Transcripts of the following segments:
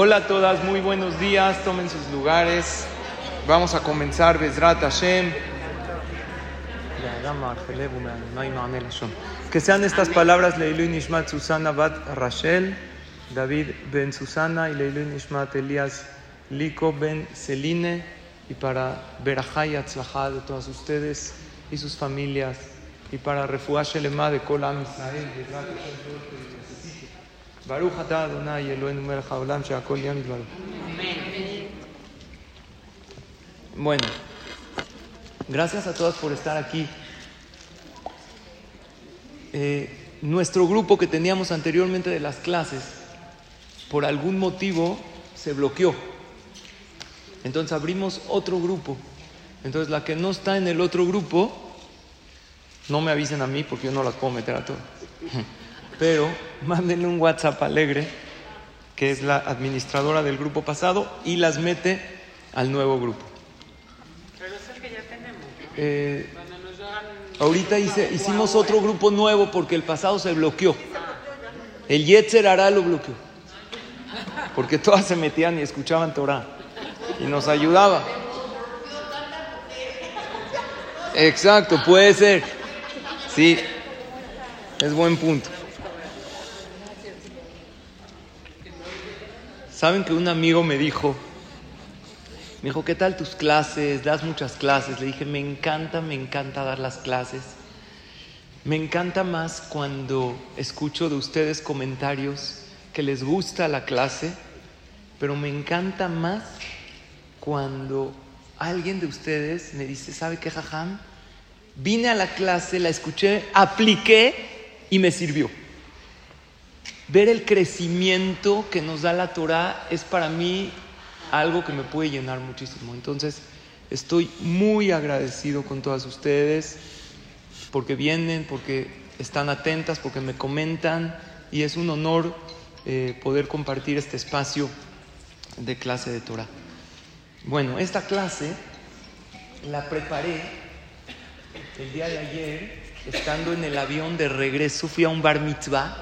Hola a todas, muy buenos días, tomen sus lugares. Vamos a comenzar Bezrat Hashem. Que sean estas palabras Leilu Nishmat Susana Bat Rachel, David Ben Susana y Leilu Nishmat Elias Liko Ben Celine y para Berajá y Atzlajá de todas ustedes y sus familias y para Refuah Shelema de Kol Am Israel, Bezrat Hashem, todo lo que necesite. Baruch Adonai Eloheinu melech haolam. Bueno, gracias a todas por estar aquí. Eh, nuestro grupo que teníamos anteriormente de las clases, por algún motivo, se bloqueó. Entonces abrimos otro grupo. Entonces la que no está en el otro grupo, no me avisen a mí porque yo no las puedo meter a todas. Pero mándenle un WhatsApp alegre, que es la administradora del grupo pasado, y las mete al nuevo grupo. Pero es el que ya tenemos. Eh, nos hagan ahorita hice- hicimos otro grupo nuevo porque el pasado se bloqueó. El Yetzer Hará lo bloqueó. Porque todas se metían y escuchaban Torah. Y nos ayudaba. Exacto, puede ser. Sí, es buen punto. Saben que un amigo me dijo, me dijo, ¿qué tal tus clases? Das muchas clases. Le dije, me encanta, me encanta dar las clases. Me encanta más cuando escucho de ustedes comentarios que les gusta la clase, pero me encanta más cuando alguien de ustedes me dice, ¿sabe qué, Jajam? Vine a la clase, la escuché, apliqué y me sirvió. Ver el crecimiento que nos da la Torah es para mí algo que me puede llenar muchísimo. Entonces, estoy muy agradecido con todas ustedes porque vienen, porque están atentas, porque me comentan y es un honor eh, poder compartir este espacio de clase de Torah. Bueno, esta clase la preparé el día de ayer, estando en el avión de regreso, fui a un bar mitzvah.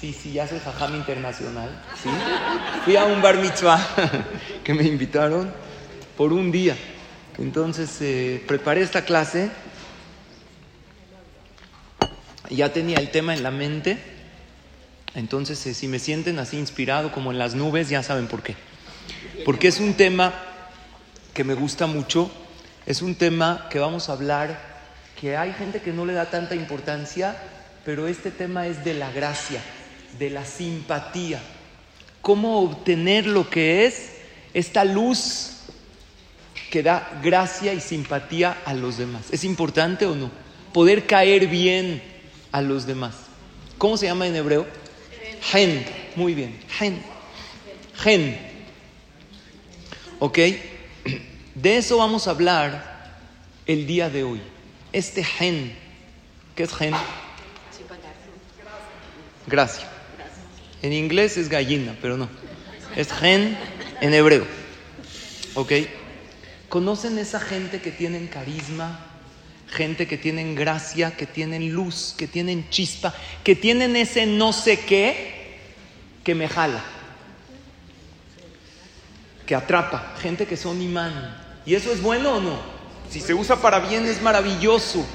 Sí, sí, ya soy jajam internacional. ¿sí? Fui a un bar mitzvah que me invitaron por un día. Entonces eh, preparé esta clase. Ya tenía el tema en la mente. Entonces, eh, si me sienten así inspirado como en las nubes, ya saben por qué. Porque es un tema que me gusta mucho. Es un tema que vamos a hablar, que hay gente que no le da tanta importancia, pero este tema es de la gracia, de la simpatía. Cómo obtener lo que es esta luz que da gracia y simpatía a los demás. ¿Es importante o no? Poder caer bien a los demás. ¿Cómo se llama en hebreo? Gen. Muy bien. Gen. Gen. ¿Ok? De eso vamos a hablar el día de hoy. Este gen. ¿Qué es gen? Gracia. En inglés es gallina, pero no. Es gen en hebreo. ¿Ok? ¿Conocen esa gente que tienen carisma? Gente que tienen gracia, que tienen luz, que tienen chispa, que tienen ese no sé qué que me jala, que atrapa, gente que son imán. ¿Y eso es bueno o no? Si se usa para bien es maravilloso,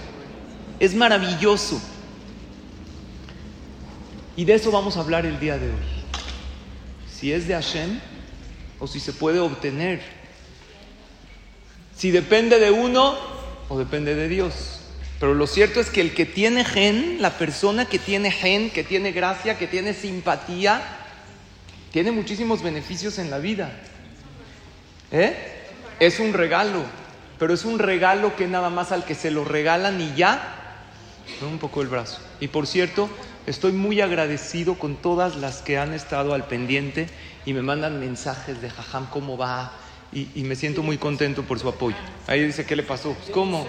es maravilloso. Y de eso vamos a hablar el día de hoy. Si es de Hashem o si se puede obtener. Si depende de uno o depende de Dios. Pero lo cierto es que el que tiene gen, la persona que tiene gen, que tiene gracia, que tiene simpatía, tiene muchísimos beneficios en la vida. ¿Eh? Es un regalo, pero es un regalo que nada más al que se lo regalan y ya, un poco el brazo. Y por cierto, estoy muy agradecido con todas las que han estado al pendiente y me mandan mensajes de jajam, ¿cómo va? Y, me siento muy contento por su apoyo. Ahí dice, ¿qué le pasó? ¿Cómo?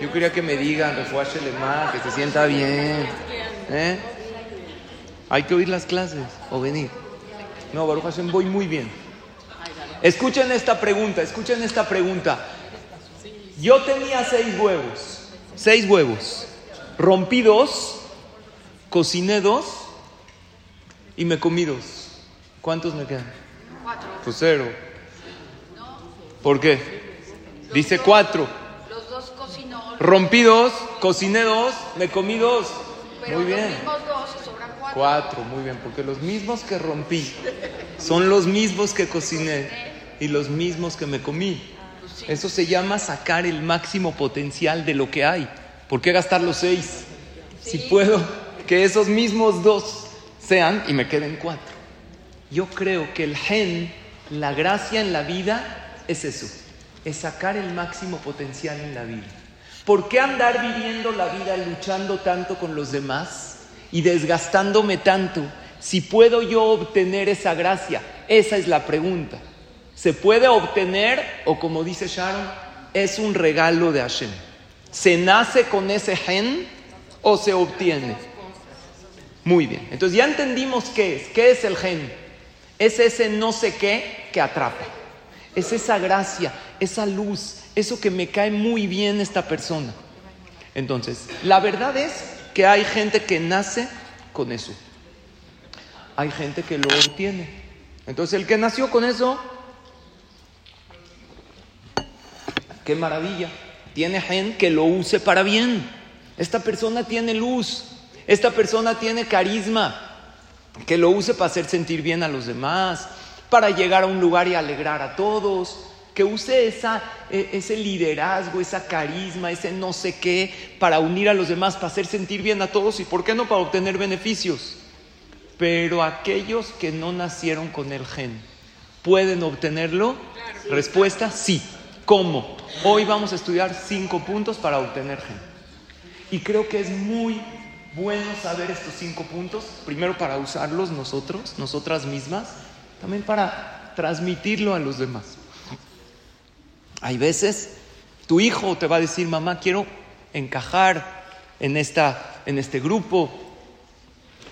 Yo quería que me digan, refuáchele más, que se sienta bien. ¿Eh? Hay que oír las clases o venir. No, Baruch Hashem, voy muy bien. Escuchen esta pregunta, escuchen esta pregunta. Yo tenía seis huevos, seis huevos. Rompí dos, cociné dos y me comí dos. ¿Cuántos me quedan? Pues cero. ¿Por qué? Dice cuatro. Los dos cocinó. Rompí dos, cociné dos, me comí dos. Pero Muy bien. los mismos dos y sobran cuatro. Cuatro, muy bien, porque los mismos que rompí son los mismos que cociné y los mismos que me comí. Eso se llama sacar el máximo potencial de lo que hay. ¿Por qué gastar los seis? Si puedo que esos mismos dos sean y me queden cuatro. Yo creo que el gen, la gracia en la vida es eso, es sacar el máximo potencial en la vida. ¿Por qué andar viviendo la vida luchando tanto con los demás y desgastándome tanto si puedo yo obtener esa gracia? Esa es la pregunta. ¿Se puede obtener o como dice Sharon, es un regalo de Hashem? ¿Se nace con ese gen o se obtiene? Muy bien, entonces ya entendimos qué es. ¿Qué es el gen? Es ese no sé qué que atrapa. Es esa gracia, esa luz, eso que me cae muy bien esta persona. Entonces, la verdad es que hay gente que nace con eso. Hay gente que lo obtiene. Entonces, el que nació con eso, qué maravilla. Tiene gen que lo use para bien. Esta persona tiene luz. Esta persona tiene carisma. Que lo use para hacer sentir bien a los demás, para llegar a un lugar y alegrar a todos. Que use esa, e, ese liderazgo, esa carisma, ese no sé qué, para unir a los demás, para hacer sentir bien a todos y, ¿por qué no?, para obtener beneficios. Pero aquellos que no nacieron con el gen, ¿pueden obtenerlo? Respuesta, sí. ¿Cómo? Hoy vamos a estudiar cinco puntos para obtener gen. Y creo que es muy bueno saber estos cinco puntos, primero para usarlos nosotros, nosotras mismas, también para transmitirlo a los demás. Hay veces tu hijo te va a decir, mamá, quiero encajar en, esta, en este grupo.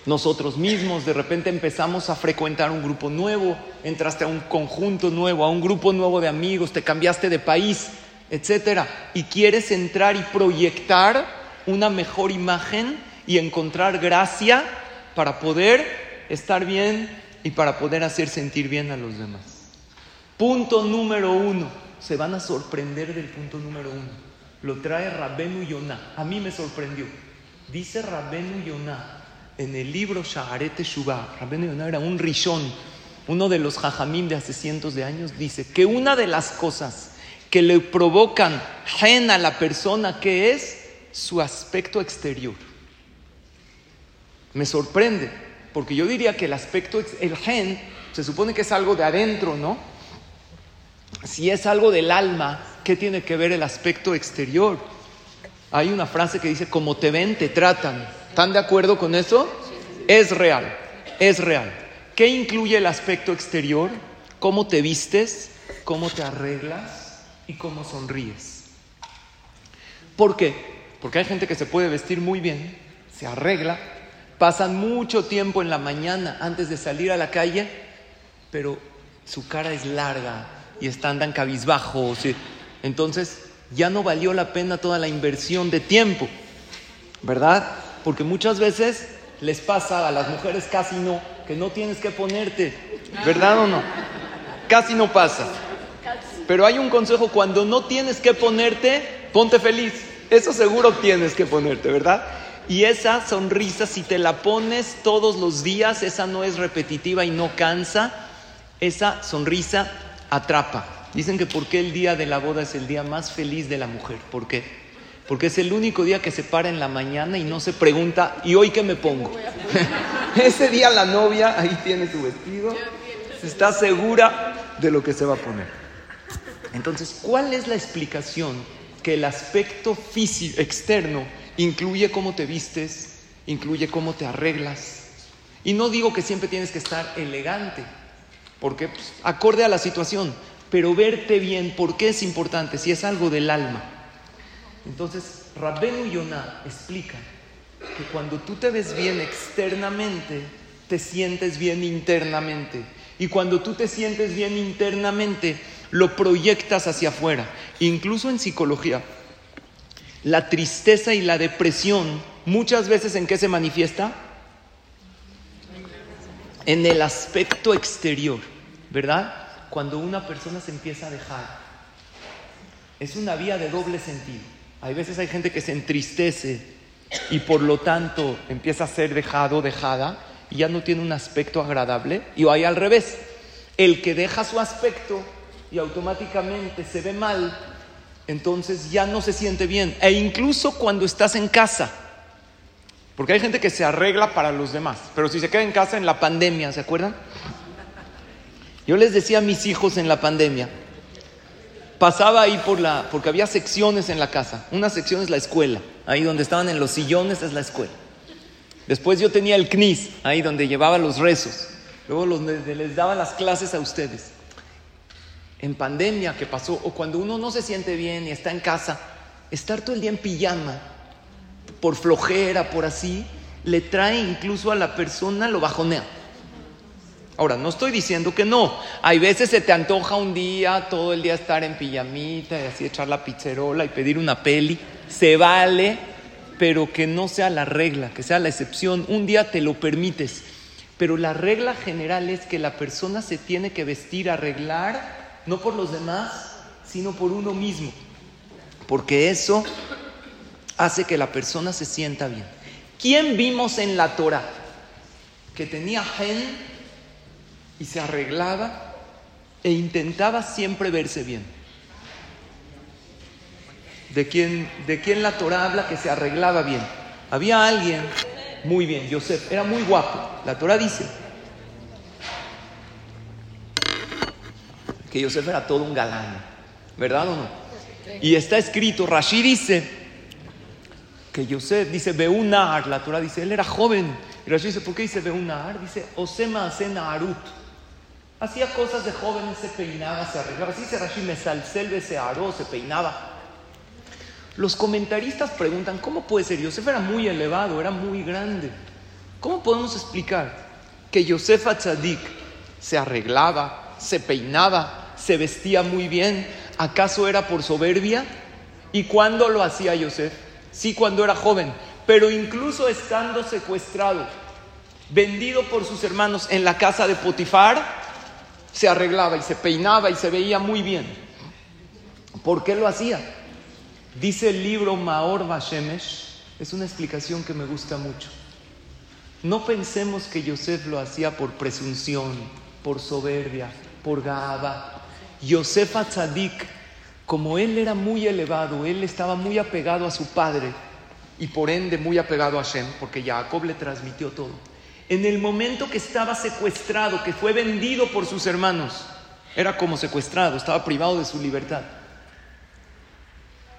Nosotros mismos de repente empezamos a frecuentar un grupo nuevo, entraste a un conjunto nuevo, a un grupo nuevo de amigos, te cambiaste de país, etcétera, y quieres entrar y proyectar una mejor imagen y encontrar gracia para poder estar bien y para poder hacer sentir bien a los demás. Punto número uno. Se van a sorprender del punto número uno. Lo trae Rabbenu Yonah. A mí me sorprendió. Dice Rabbenu Yonah en el libro Shaharet Shubá. Rabbenu Yonah era un rishón, uno de los jajamim de hace cientos de años. Dice que una de las cosas que le provocan gen a la persona que es su aspecto exterior. Me sorprende, porque yo diría que el aspecto, el gen, se supone que es algo de adentro, ¿no? Si es algo del alma, ¿qué tiene que ver el aspecto exterior? Hay una frase que dice, como te ven, te tratan. ¿Están de acuerdo con eso? Es real, es real. ¿Qué incluye el aspecto exterior? ¿Cómo te vistes? ¿Cómo te arreglas? ¿Y cómo sonríes? ¿Por qué? Porque hay gente que se puede vestir muy bien, se arregla, pasan mucho tiempo en la mañana antes de salir a la calle, pero su cara es larga y están andan cabizbajos. Entonces ya no valió la pena toda la inversión de tiempo, ¿verdad? Porque muchas veces les pasa a las mujeres casi no, que no tienes que ponerte, ¿verdad o no? Casi no pasa. Pero hay un consejo, cuando no tienes que ponerte, ponte feliz. Eso seguro tienes que ponerte, ¿verdad? Y esa sonrisa, si te la pones todos los días, esa no es repetitiva y no cansa, esa sonrisa atrapa. Dicen que porque el día de la boda es el día más feliz de la mujer. ¿Por qué? Porque es el único día que se para en la mañana y no se pregunta, ¿y hoy qué me pongo? Ese día la novia ahí tiene su vestido, está segura de lo que se va a poner. Entonces, ¿cuál es la explicación que el aspecto físico externo incluye cómo te vistes, incluye cómo te arreglas? Y no digo que siempre tienes que estar elegante, porque pues, acorde a la situación, pero verte bien, ¿por qué es importante? Si es algo del alma. Entonces, Rabbenu Yonah explica que cuando tú te ves bien externamente, te sientes bien internamente. Y cuando tú te sientes bien internamente, lo proyectas hacia afuera. Incluso en psicología, la tristeza y la depresión muchas veces en qué se manifiesta? En el aspecto exterior. ¿verdad? Cuando una persona se empieza a dejar. Es una vía de doble sentido. Hay veces hay gente que se entristece y por lo tanto empieza a ser dejado, dejada, y ya no tiene un aspecto agradable. Y hay al revés. El que deja su aspecto y automáticamente se ve mal, entonces ya no se siente bien. E incluso cuando estás en casa. Porque hay gente que se arregla para los demás, pero si se queda en casa en la pandemia, ¿se acuerdan? Yo les decía a mis hijos en la pandemia, pasaba ahí por la, porque había secciones en la casa. Una sección es la escuela, ahí donde estaban en los sillones es la escuela. Después yo tenía el CNIS, ahí donde llevaba los rezos. Luego les daba las clases a ustedes. En pandemia que pasó, o cuando uno no se siente bien y está en casa, estar todo el día en pijama por flojera, por así, le trae incluso a la persona lo bajonea. Ahora, no estoy diciendo que no. Hay veces se te antoja un día, todo el día estar en pijamita y así echar la pizzerola y pedir una peli. Se vale, pero que no sea la regla, que sea la excepción. Un día te lo permites. Pero la regla general es que la persona se tiene que vestir, arreglar, no por los demás, sino por uno mismo. Porque eso hace que la persona se sienta bien. ¿Quién vimos en la Torah que tenía gen y se arreglaba e intentaba siempre verse bien? ¿De quién, de quién la Torah habla que se arreglaba bien? Había alguien, muy bien, Yosef, era muy guapo. La Torah dice que Yosef era todo un galán, ¿verdad o no? Y está escrito, Rashi dice, que Yosef dice Beunar, la Torah dice, él era joven. Y Rashi dice, ¿por qué dice Beunar? Dice, Osema Asena Arut. Hacía cosas de jóvenes, se peinaba, se arreglaba. Así dice Rashi, Mesalcel se aró, se peinaba. Los comentaristas preguntan, ¿cómo puede ser? Yosef era muy elevado, era muy grande. ¿Cómo podemos explicar que Yosef Atzadik se arreglaba, se peinaba, se vestía muy bien? ¿Acaso era por soberbia? ¿Y cuándo lo hacía Yosef? sí cuando era joven, pero incluso estando secuestrado, vendido por sus hermanos en la casa de Potifar, se arreglaba y se peinaba y se veía muy bien. ¿Por qué lo hacía? Dice el libro Maor Bashemesh, es una explicación que me gusta mucho. No pensemos que Yosef lo hacía por presunción, por soberbia, por gaba. Yosef Atzadik como él era muy elevado, él estaba muy apegado a su padre y por ende muy apegado a Shem, porque Jacob le transmitió todo. En el momento que estaba secuestrado, que fue vendido por sus hermanos, era como secuestrado, estaba privado de su libertad.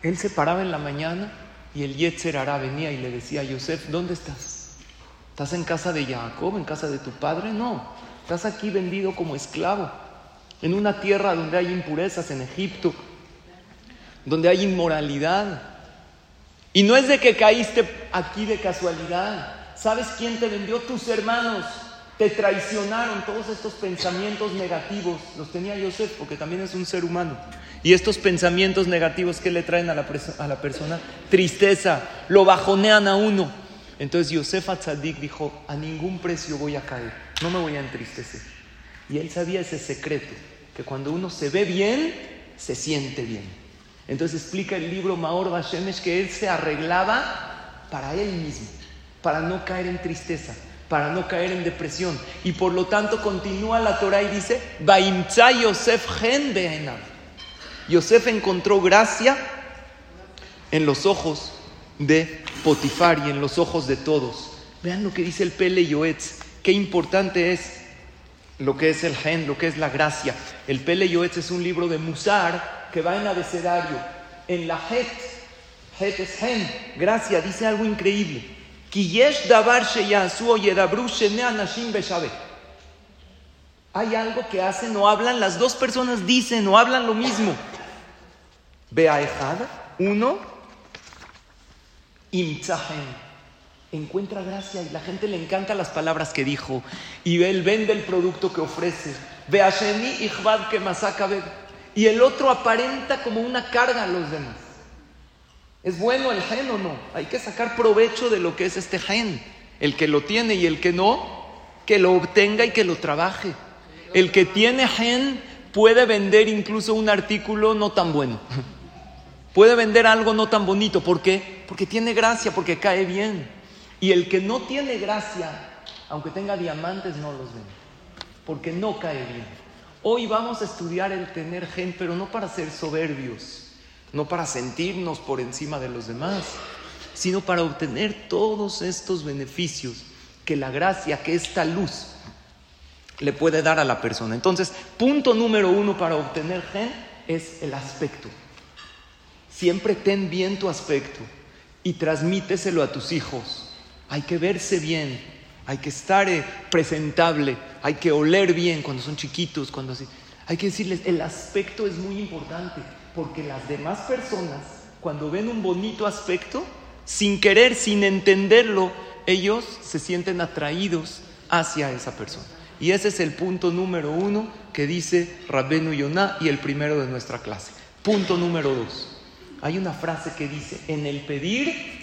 Él se paraba en la mañana y el Yetzer Hará venía y le decía a Yosef, ¿dónde estás? ¿Estás en casa de Jacob, en casa de tu padre? No, estás aquí vendido como esclavo, en una tierra donde hay impurezas, en Egipto, donde hay inmoralidad. Y no es de que caíste aquí de casualidad. ¿Sabes quién te vendió? Tus hermanos. Te traicionaron todos estos pensamientos negativos. Los tenía Yosef porque también es un ser humano. Y estos pensamientos negativos que le traen a la, a la persona, tristeza, lo bajonean a uno. Entonces Yosef Atzadik dijo, a ningún precio voy a caer, no me voy a entristecer. Y él sabía ese secreto, que cuando uno se ve bien, se siente bien. Entonces explica el libro Maor Bashemesh que él se arreglaba para él mismo, para no caer en tristeza, para no caer en depresión. Y por lo tanto continúa la Torah y dice, Yosef gen Yosef encontró gracia en los ojos de Potifar y en los ojos de todos. Vean lo que dice el Pele Yoetz, qué importante es lo que es el gen, lo que es la gracia. El Pele Yoetz es un libro de Musar que va en abecedario, en la Het, Het es Hen, gracia, dice algo increíble. Hay algo que hacen o hablan, las dos personas dicen o hablan lo mismo. Beaejada, uno, imtzahen. Encuentra gracia y la gente le encanta las palabras que dijo. Y él vende el producto que ofrece. Beasheni ichvad que masaka y el otro aparenta como una carga a los demás. ¿Es bueno el gen o no? Hay que sacar provecho de lo que es este gen. El que lo tiene y el que no, que lo obtenga y que lo trabaje. El que tiene gen puede vender incluso un artículo no tan bueno. Puede vender algo no tan bonito. ¿Por qué? Porque tiene gracia, porque cae bien. Y el que no tiene gracia, aunque tenga diamantes, no los vende. Porque no cae bien. Hoy vamos a estudiar el tener gen, pero no para ser soberbios, no para sentirnos por encima de los demás, sino para obtener todos estos beneficios que la gracia, que esta luz le puede dar a la persona. Entonces, punto número uno para obtener gen es el aspecto. Siempre ten bien tu aspecto y transmíteselo a tus hijos. Hay que verse bien, hay que estar eh, presentable, hay que oler bien cuando son chiquitos, cuando así. Hay que decirles, el aspecto es muy importante, porque las demás personas, cuando ven un bonito aspecto, sin querer, sin entenderlo, ellos se sienten atraídos hacia esa persona. Y ese es el punto número uno que dice Rabbenu Yonah y el primero de nuestra clase. Punto número dos. Hay una frase que dice, en el pedir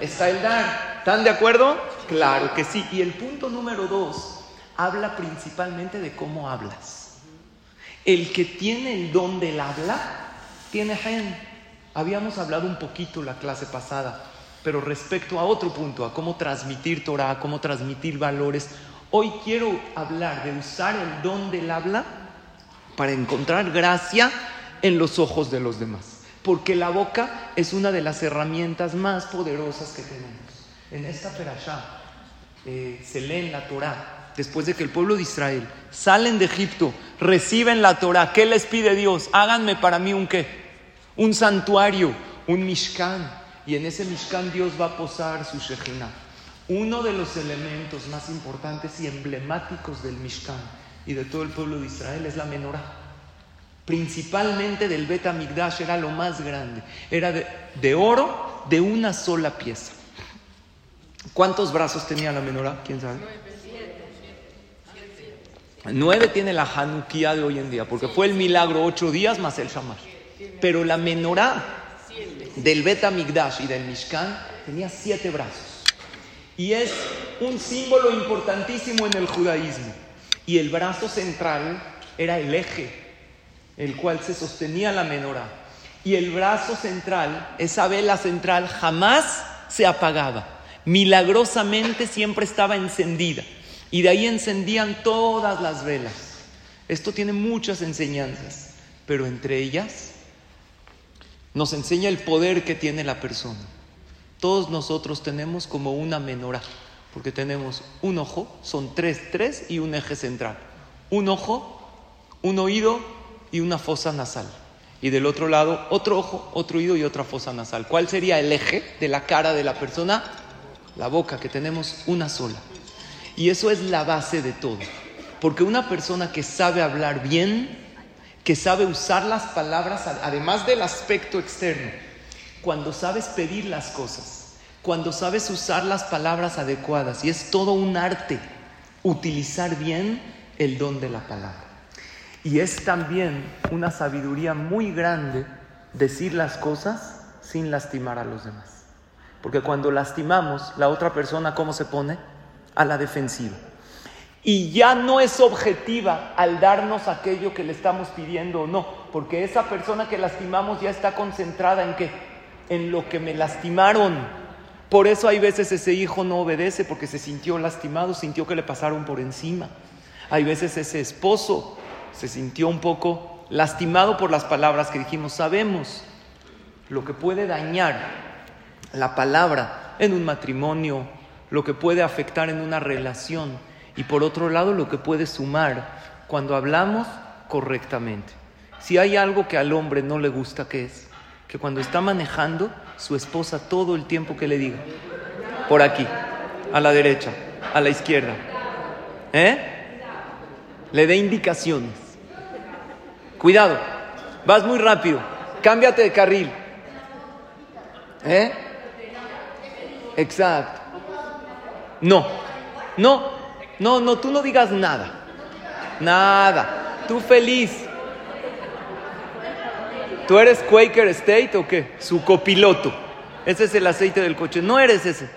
está el dar. ¿Están de acuerdo? Claro que sí. Y el punto número dos habla principalmente de cómo hablas. El que tiene el don del habla, tiene gen. Habíamos hablado un poquito la clase pasada, pero respecto a otro punto, a cómo transmitir Torah, a cómo transmitir valores, hoy quiero hablar de usar el don del habla para encontrar gracia en los ojos de los demás porque la boca es una de las herramientas más poderosas que tenemos. En esta perashá eh, se lee en la Torah, después de que el pueblo de Israel salen de Egipto, reciben la Torah, ¿qué les pide Dios? Háganme para mí un qué? Un santuario, un mishkan. Y en ese mishkan Dios va a posar su Shekhinah. Uno de los elementos más importantes y emblemáticos del mishkan y de todo el pueblo de Israel es la menorá principalmente del Bet Amigdash, era lo más grande. Era de, oro de una sola pieza. ¿Cuántos brazos tenía la menorá? ¿Quién sabe? Nueve tiene la Hanukkah de hoy en día, porque fue el milagro ocho días más el Shamash. Pero la menorá del Bet Amigdash y del Mishkan tenía siete brazos. Y es un símbolo importantísimo en el judaísmo. Y el brazo central era el eje el cual se sostenía la menorá. Y el brazo central, esa vela central, jamás se apagaba. Milagrosamente siempre estaba encendida. Y de ahí encendían todas las velas. Esto tiene muchas enseñanzas, pero entre ellas nos enseña el poder que tiene la persona. Todos nosotros tenemos como una menorá, porque tenemos un ojo, son tres, tres y un eje central. Un ojo, un oído y una fosa nasal. Y del otro lado, otro ojo, otro oído y otra fosa nasal. ¿Cuál sería el eje de la cara de la persona? La boca, que tenemos una sola. Y eso es la base de todo. Porque una persona que sabe hablar bien, que sabe usar las palabras, además del aspecto externo, cuando sabes pedir las cosas, cuando sabes usar las palabras adecuadas, y es todo un arte utilizar bien el don de la palabra. Y es también una sabiduría muy grande decir las cosas sin lastimar a los demás. Porque cuando lastimamos, la otra persona, ¿cómo se pone? A la defensiva. Y ya no es objetiva al darnos aquello que le estamos pidiendo o no, porque esa persona que lastimamos ya está concentrada en qué? En lo que me lastimaron. Por eso hay veces ese hijo no obedece porque se sintió lastimado, sintió que le pasaron por encima. Hay veces ese esposo se sintió un poco lastimado por las palabras que dijimos. Sabemos lo que puede dañar la palabra en un matrimonio, lo que puede afectar en una relación y por otro lado lo que puede sumar cuando hablamos correctamente. Si hay algo que al hombre no le gusta, ¿qué es? Que cuando está manejando, su esposa todo el tiempo que le diga, por aquí, a la derecha, a la izquierda, ¿eh? Le dé indicaciones. Cuidado, vas muy rápido, cámbiate de carril. ¿Eh? Exacto. No, no, no, no, tú no digas nada. Nada. Tú feliz. ¿Tú eres Quaker State o qué? Su copiloto. Ese es el aceite del coche. No eres ese.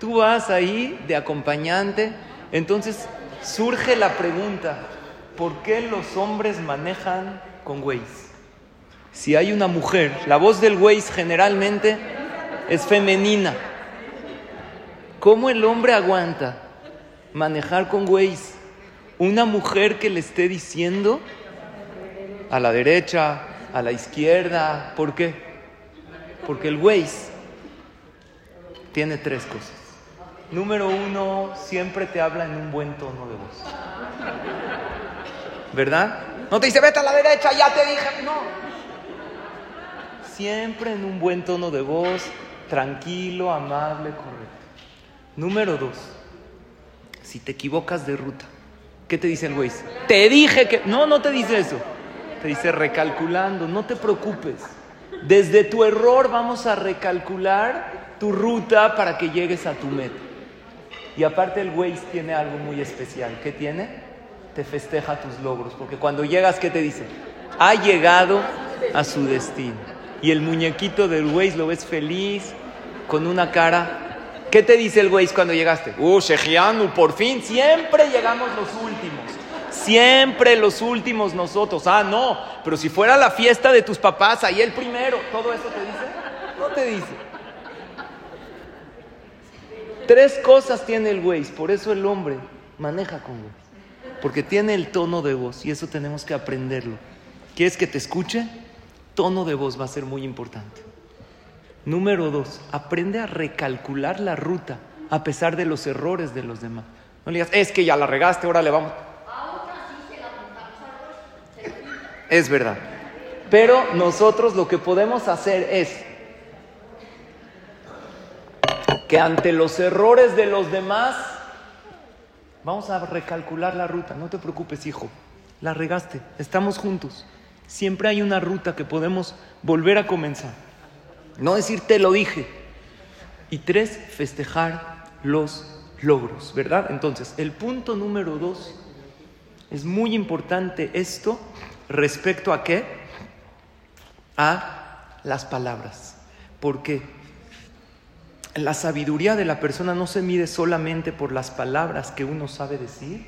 Tú vas ahí de acompañante. Entonces surge la pregunta, ¿por qué los hombres manejan con Waze? Si hay una mujer, la voz del Waze generalmente es femenina. ¿Cómo el hombre aguanta manejar con Waze? Una mujer que le esté diciendo a la derecha, a la izquierda. ¿Por qué? Porque el Waze tiene tres cosas. Número uno, siempre te habla en un buen tono de voz. ¿Verdad? No te dice, vete a la derecha, ya te dije. No. Siempre en un buen tono de voz, tranquilo, amable, correcto. Número dos, si te equivocas de ruta, ¿qué te dice el Waze? Te dije que... No, no te dice eso. Te dice recalculando, no te preocupes. Desde tu error vamos a recalcular tu ruta para que llegues a tu meta. Y aparte el Waze tiene algo muy especial. ¿Qué tiene? Te festeja tus logros. Porque cuando llegas, ¿qué te dice? Ha llegado a su destino. Y el muñequito del Waze lo ves feliz, con una cara. ¿Qué te dice el Waze cuando llegaste? Uh, Shejianu, por fin, siempre llegamos los últimos. Siempre los últimos nosotros. Ah, no, pero si fuera la fiesta de tus papás, ahí el primero. ¿Todo eso te dice? No te dice. Tres cosas tiene el Waze, por eso el hombre maneja con Waze. Porque tiene el tono de voz y eso tenemos que aprenderlo. ¿Quieres que te escuche? Tono de voz va a ser muy importante. Número dos, aprende a recalcular la ruta a pesar de los errores de los demás. No le digas, es que ya la regaste, ahora le vamos. Es verdad. Pero nosotros lo que podemos hacer es que ante los errores de los demás, vamos a recalcular la ruta. No te preocupes, hijo. La regaste. Estamos juntos. Siempre hay una ruta que podemos volver a comenzar. No decir te lo dije. Y tres, festejar los logros, ¿verdad? Entonces, el punto número dos es muy importante esto respecto a qué? A las palabras. Porque la sabiduría de la persona no se mide solamente por las palabras que uno sabe decir,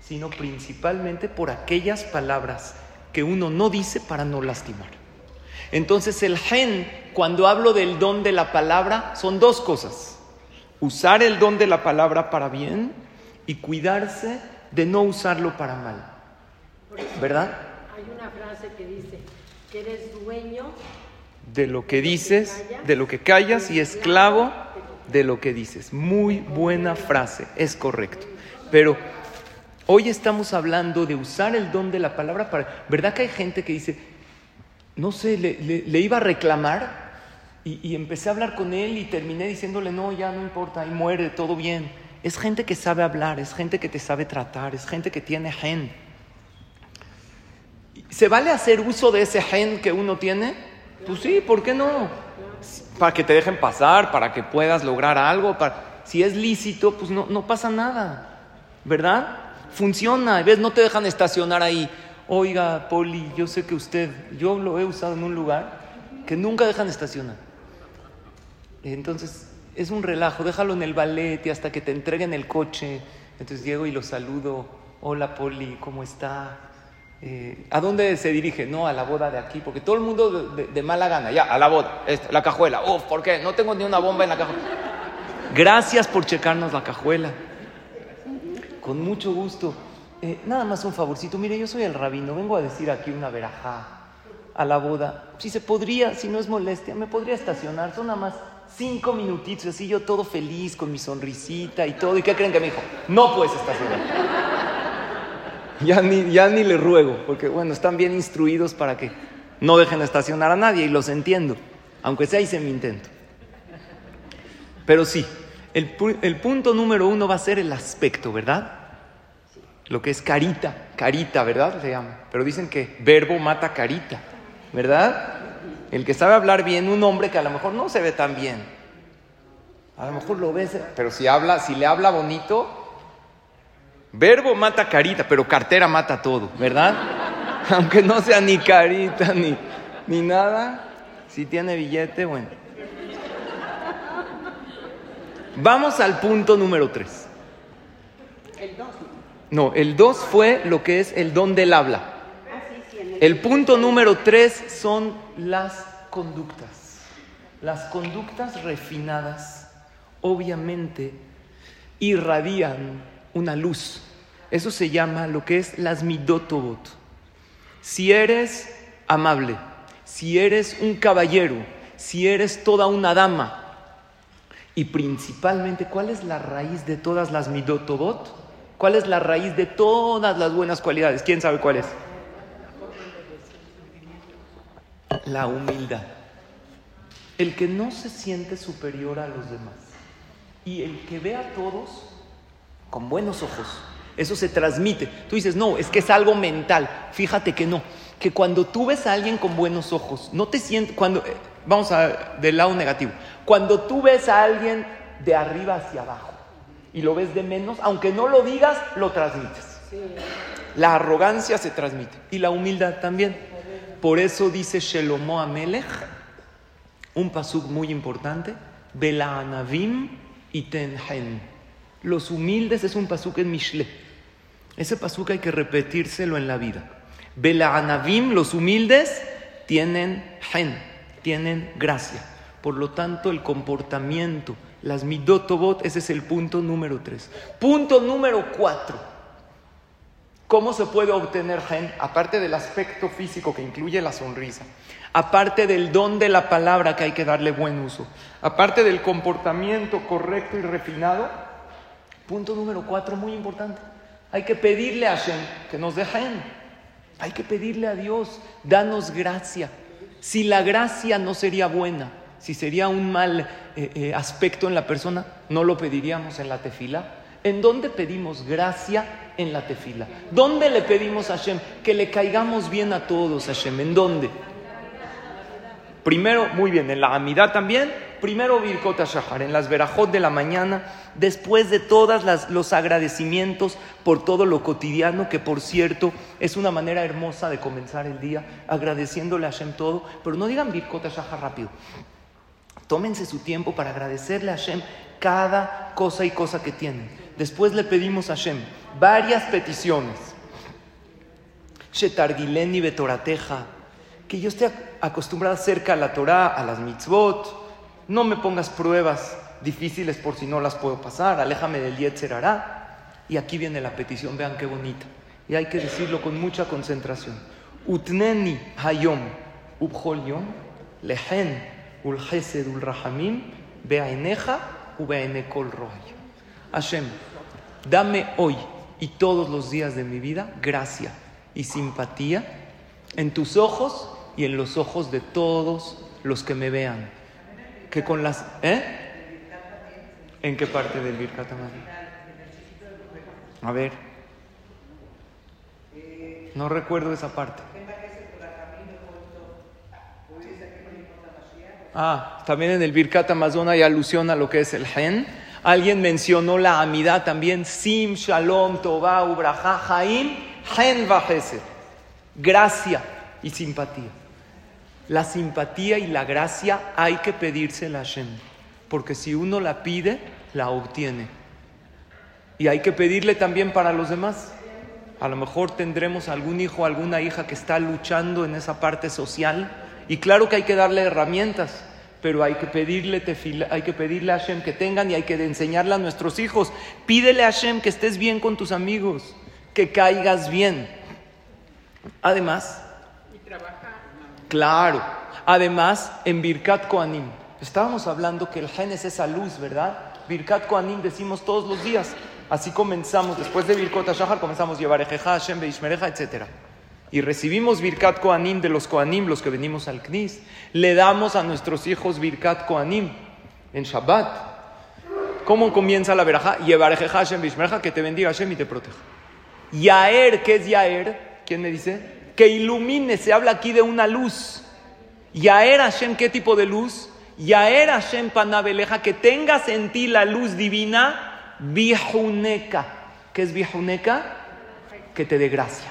sino principalmente por aquellas palabras que uno no dice para no lastimar. Entonces el gen, cuando hablo del don de la palabra, son dos cosas. Usar el don de la palabra para bien y cuidarse de no usarlo para mal. ¿Verdad? Hay una frase que dice que eres dueño de lo que dices, de lo que callas y esclavo de lo que dices. Muy buena frase, es correcto. Pero hoy estamos hablando de usar el don de la palabra para... ¿Verdad que hay gente que dice, no sé, le, iba a reclamar y, y empecé a hablar con él y terminé diciéndole, no, ya no importa, ahí muere, todo bien. Es gente que sabe hablar, es gente que te sabe tratar, es gente que tiene gen. ¿Se vale hacer uso de ese gen que uno tiene? Pues sí, ¿por qué no? Para que te dejen pasar, para que puedas lograr algo. Para... Si es lícito, pues no, no pasa nada, ¿verdad? Funciona, a veces no te dejan estacionar ahí. Oiga, Poli, yo sé que usted, yo lo he usado en un lugar que nunca dejan estacionar. Entonces, es un relajo, déjalo en el ballet y hasta que te entreguen el coche. Entonces llego y lo saludo. Hola, Poli, ¿cómo está? Eh, ¿A dónde se dirige? No, a la boda de aquí, porque todo el mundo de, mala gana, ya, a la boda, esta, la cajuela. Uf, ¿por qué? No tengo ni una bomba en la cajuela. Gracias por checarnos la cajuela. Con mucho gusto. Eh, nada más un favorcito. Mire, yo soy el rabino, vengo a decir aquí una verajá a la boda. Si se podría, si no es molestia, me podría estacionar. Son nada más cinco minutitos, así yo todo feliz, con mi sonrisita y todo. ¿Y qué creen que me dijo? No puedes estacionar. Ya ni, ya ni le ruego, porque bueno, están bien instruidos para que no dejen estacionar a nadie y los entiendo, aunque sea hice mi intento. Pero sí, el, el punto número uno va a ser el aspecto, ¿verdad? Lo que es carita, carita, ¿verdad? Se llama. Pero dicen que verbo mata carita, ¿verdad? El que sabe hablar bien, un hombre que a lo mejor no se ve tan bien. A lo mejor lo ves, pero si habla, si le habla bonito, verbo mata carita, pero cartera mata todo, ¿verdad? Aunque no sea ni carita ni, ni nada, si tiene billete, bueno. Vamos al punto número tres. el dos. No, el dos fue lo que es el don del habla. El punto número tres son las conductas. Las conductas refinadas obviamente irradian una luz. Eso se llama lo que es las midotobot. Si eres amable, si eres un caballero, si eres toda una dama, y principalmente, ¿cuál es la raíz de todas las midotobot? ¿Cuál es la raíz de todas las buenas cualidades? ¿Quién sabe cuál es? La humildad. El que no se siente superior a los demás y el que ve a todos con buenos ojos. Eso se transmite. Tú dices, no, es que es algo mental. Fíjate que no. Que cuando tú ves a alguien con buenos ojos, no te sientes, cuando, eh, vamos a, del lado negativo, cuando tú ves a alguien de arriba hacia abajo y lo ves de menos, aunque no lo digas, lo transmites. La arrogancia se transmite y la humildad también. Por eso dice Shelomo Amelech, un pasuk muy importante, Bela Anavim y Tenhen. Los humildes es un pasuk en Mishle. Ese pasuk hay que repetírselo en la vida. Bela Anavim, los humildes, tienen hen, tienen gracia. Por lo tanto, el comportamiento, las midotobot, ese es el punto número tres. Punto número cuatro. ¿Cómo se puede obtener gen? Aparte del aspecto físico que incluye la sonrisa, aparte del don de la palabra que hay que darle buen uso, aparte del comportamiento correcto y refinado, punto número cuatro, muy importante, hay que pedirle a Hashem que nos dé gen. Hay que pedirle a Dios, danos gracia. Si la gracia no sería buena, si sería un mal eh, eh, aspecto en la persona, no lo pediríamos en la tefila. ¿En dónde pedimos gracia? En la tefila. ¿Dónde le pedimos a Hashem? Que le caigamos bien a todos, Hashem. ¿En dónde? Primero, muy bien, en la amidad también. Primero Birkot Shahar, en las verajot de la mañana, después de todos los agradecimientos por todo lo cotidiano, que por cierto es una manera hermosa de comenzar el día, agradeciéndole a Hashem todo, pero no digan Birkot Shahar rápido. Tómense su tiempo para agradecerle a Hashem cada cosa y cosa que tienen. Después le pedimos a Hashem varias peticiones. Shetargileni betorateja, que yo esté acostumbrada cerca a la Torah, a las mitzvot. No me pongas pruebas difíciles por si no las puedo pasar. Aléjame del Yetzer Y aquí viene la petición, vean qué bonita. Y hay que decirlo con mucha concentración. Utneni hayom ubhol yom lehen ul ul rahamim beaineja u beainekol rohay. Hashem, dame hoy y todos los días de mi vida gracia y simpatía en tus ojos y en los ojos de todos los que me vean. Que con las... ¿Eh? ¿En qué parte del Birkat A ver. No recuerdo esa parte. Ah, también en el Birkat Amazon hay alusión a lo que es el gen. Alguien mencionó la amidad también. Sim, shalom, tova, ubraja, jaim, hen Gracia y simpatía. La simpatía y la gracia hay que pedírsela a Hashem. Porque si uno la pide, la obtiene. Y hay que pedirle también para los demás. A lo mejor tendremos algún hijo alguna hija que está luchando en esa parte social. Y claro que hay que darle herramientas pero hay que pedirle a Hashem que tengan y hay que enseñarle a nuestros hijos. Pídele a Hashem que estés bien con tus amigos, que caigas bien. Además, Claro. Además, en Birkat Koanim, estábamos hablando que el gen es esa luz, ¿verdad? Birkat Koanim decimos todos los días. Así comenzamos, después de Birkot Shahar comenzamos llevar Ejeja, Hashem, Beishmereja, etcétera y recibimos Birkat Koanim de los Koanim, los que venimos al Knis, le damos a nuestros hijos Birkat Koanim en Shabbat. ¿Cómo comienza la veraja? Yevareje Hashem Bishmerja, que te bendiga Hashem y te proteja. Yaer, ¿qué es Yaer? ¿Quién me dice? Que ilumine, se habla aquí de una luz. Yaer Hashem, ¿qué tipo de luz? Yaer Hashem Panabeleja, que tengas en ti la luz divina, Bihuneka. ¿Qué es Bihuneka? Que te dé gracia.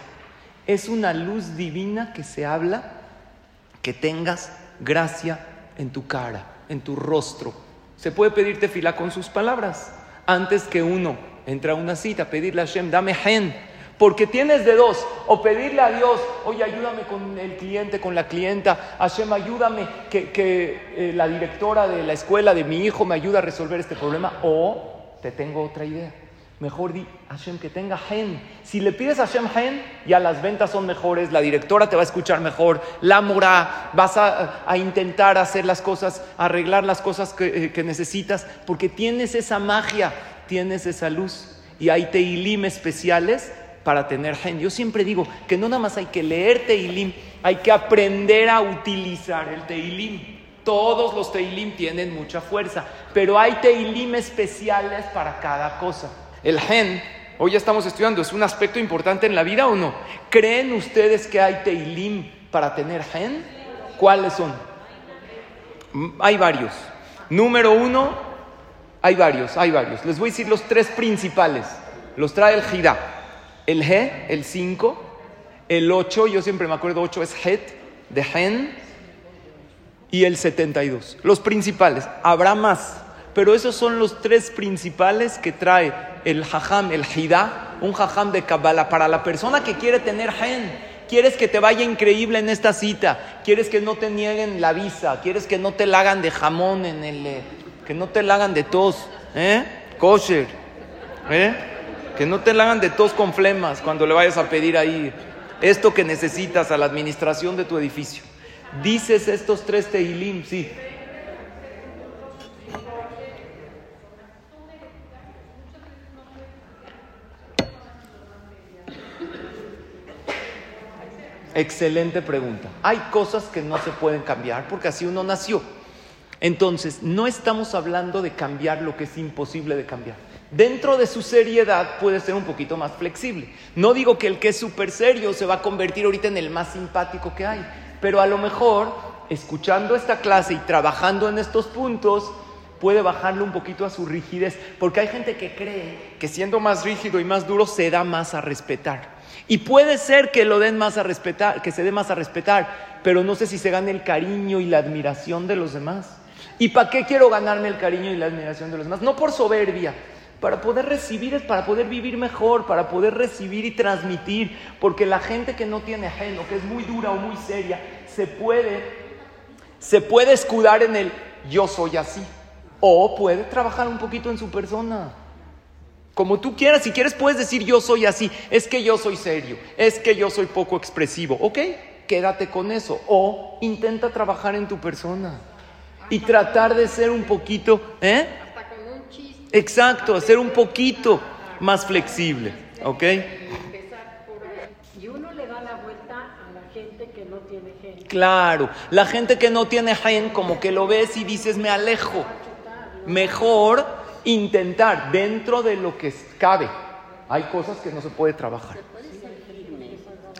Es una luz divina que se habla, que tengas gracia en tu cara, en tu rostro. Se puede pedirte fila con sus palabras. Antes que uno entra a una cita, pedirle a Hashem, dame gen. Porque tienes de dos, o pedirle a Dios, oye, ayúdame con el cliente, con la clienta, Hashem, ayúdame, que, eh, la directora de la escuela de mi hijo me ayuda a resolver este problema, o te tengo otra idea. Mejor di Hashem que tenga gen. Si le pides a Hashem gen, ya las ventas son mejores, la directora te va a escuchar mejor, la mora, vas a, a intentar hacer las cosas, arreglar las cosas que, eh, que necesitas, porque tienes esa magia, tienes esa luz. Y hay teilim especiales para tener gen. Yo siempre digo que no nada más hay que leer teilim, hay que aprender a utilizar el teilim. Todos los teilim tienen mucha fuerza, pero hay teilim especiales para cada cosa. El gen, hoy ya estamos estudiando, ¿es un aspecto importante en la vida o no? ¿Creen ustedes que hay teilim para tener gen? ¿Cuáles son? Mm, Hay varios. Número uno, hay varios, hay varios. Les voy a decir los tres principales. Los trae el Jidá. El G, el 5. El 8, yo siempre me acuerdo, 8 es Het, de Gen. Y el 72. Los principales. Habrá más. Pero esos son los tres principales que trae el Jajam, el Jidá, un Jajam de Kabbalah. Para la persona que quiere tener Gen, quieres que te vaya increíble en esta cita, quieres que no te nieguen la visa, quieres que no te la hagan de jamón en el. eh, que no te la hagan de tos, ¿eh? Kosher, ¿eh? Que no te la hagan de tos con flemas cuando le vayas a pedir ahí esto que necesitas a la administración de tu edificio. Dices estos tres teilim, sí. Excelente pregunta. Hay cosas que no se pueden cambiar porque así uno nació. Entonces, no estamos hablando de cambiar lo que es imposible de cambiar. Dentro de su seriedad puede ser un poquito más flexible. No digo que el que es súper serio se va a convertir ahorita en el más simpático que hay, pero a lo mejor, escuchando esta clase y trabajando en estos puntos, puede bajarle un poquito a su rigidez, porque hay gente que cree que siendo más rígido y más duro se da más a respetar. Y puede ser que lo den más a respetar, que se dé más a respetar, pero no sé si se gane el cariño y la admiración de los demás. ¿Y para qué quiero ganarme el cariño y la admiración de los demás? No por soberbia, para poder recibir es para poder vivir mejor, para poder recibir y transmitir, porque la gente que no tiene ajeno, que es muy dura o muy seria, se puede se puede escudar en el yo soy así o puede trabajar un poquito en su persona. Como tú quieras, si quieres puedes decir yo soy así, es que yo soy serio, es que yo soy poco expresivo, ¿ok? Quédate con eso o intenta trabajar en tu persona y tratar de ser un poquito, ¿eh? Hasta con un chiste. Exacto, ser un poquito más flexible, ¿ok? Y uno le da la vuelta a la gente que no tiene gente. Claro, la gente que no tiene gen, como que lo ves y dices, me alejo. Mejor intentar dentro de lo que cabe. Hay cosas que no se puede trabajar.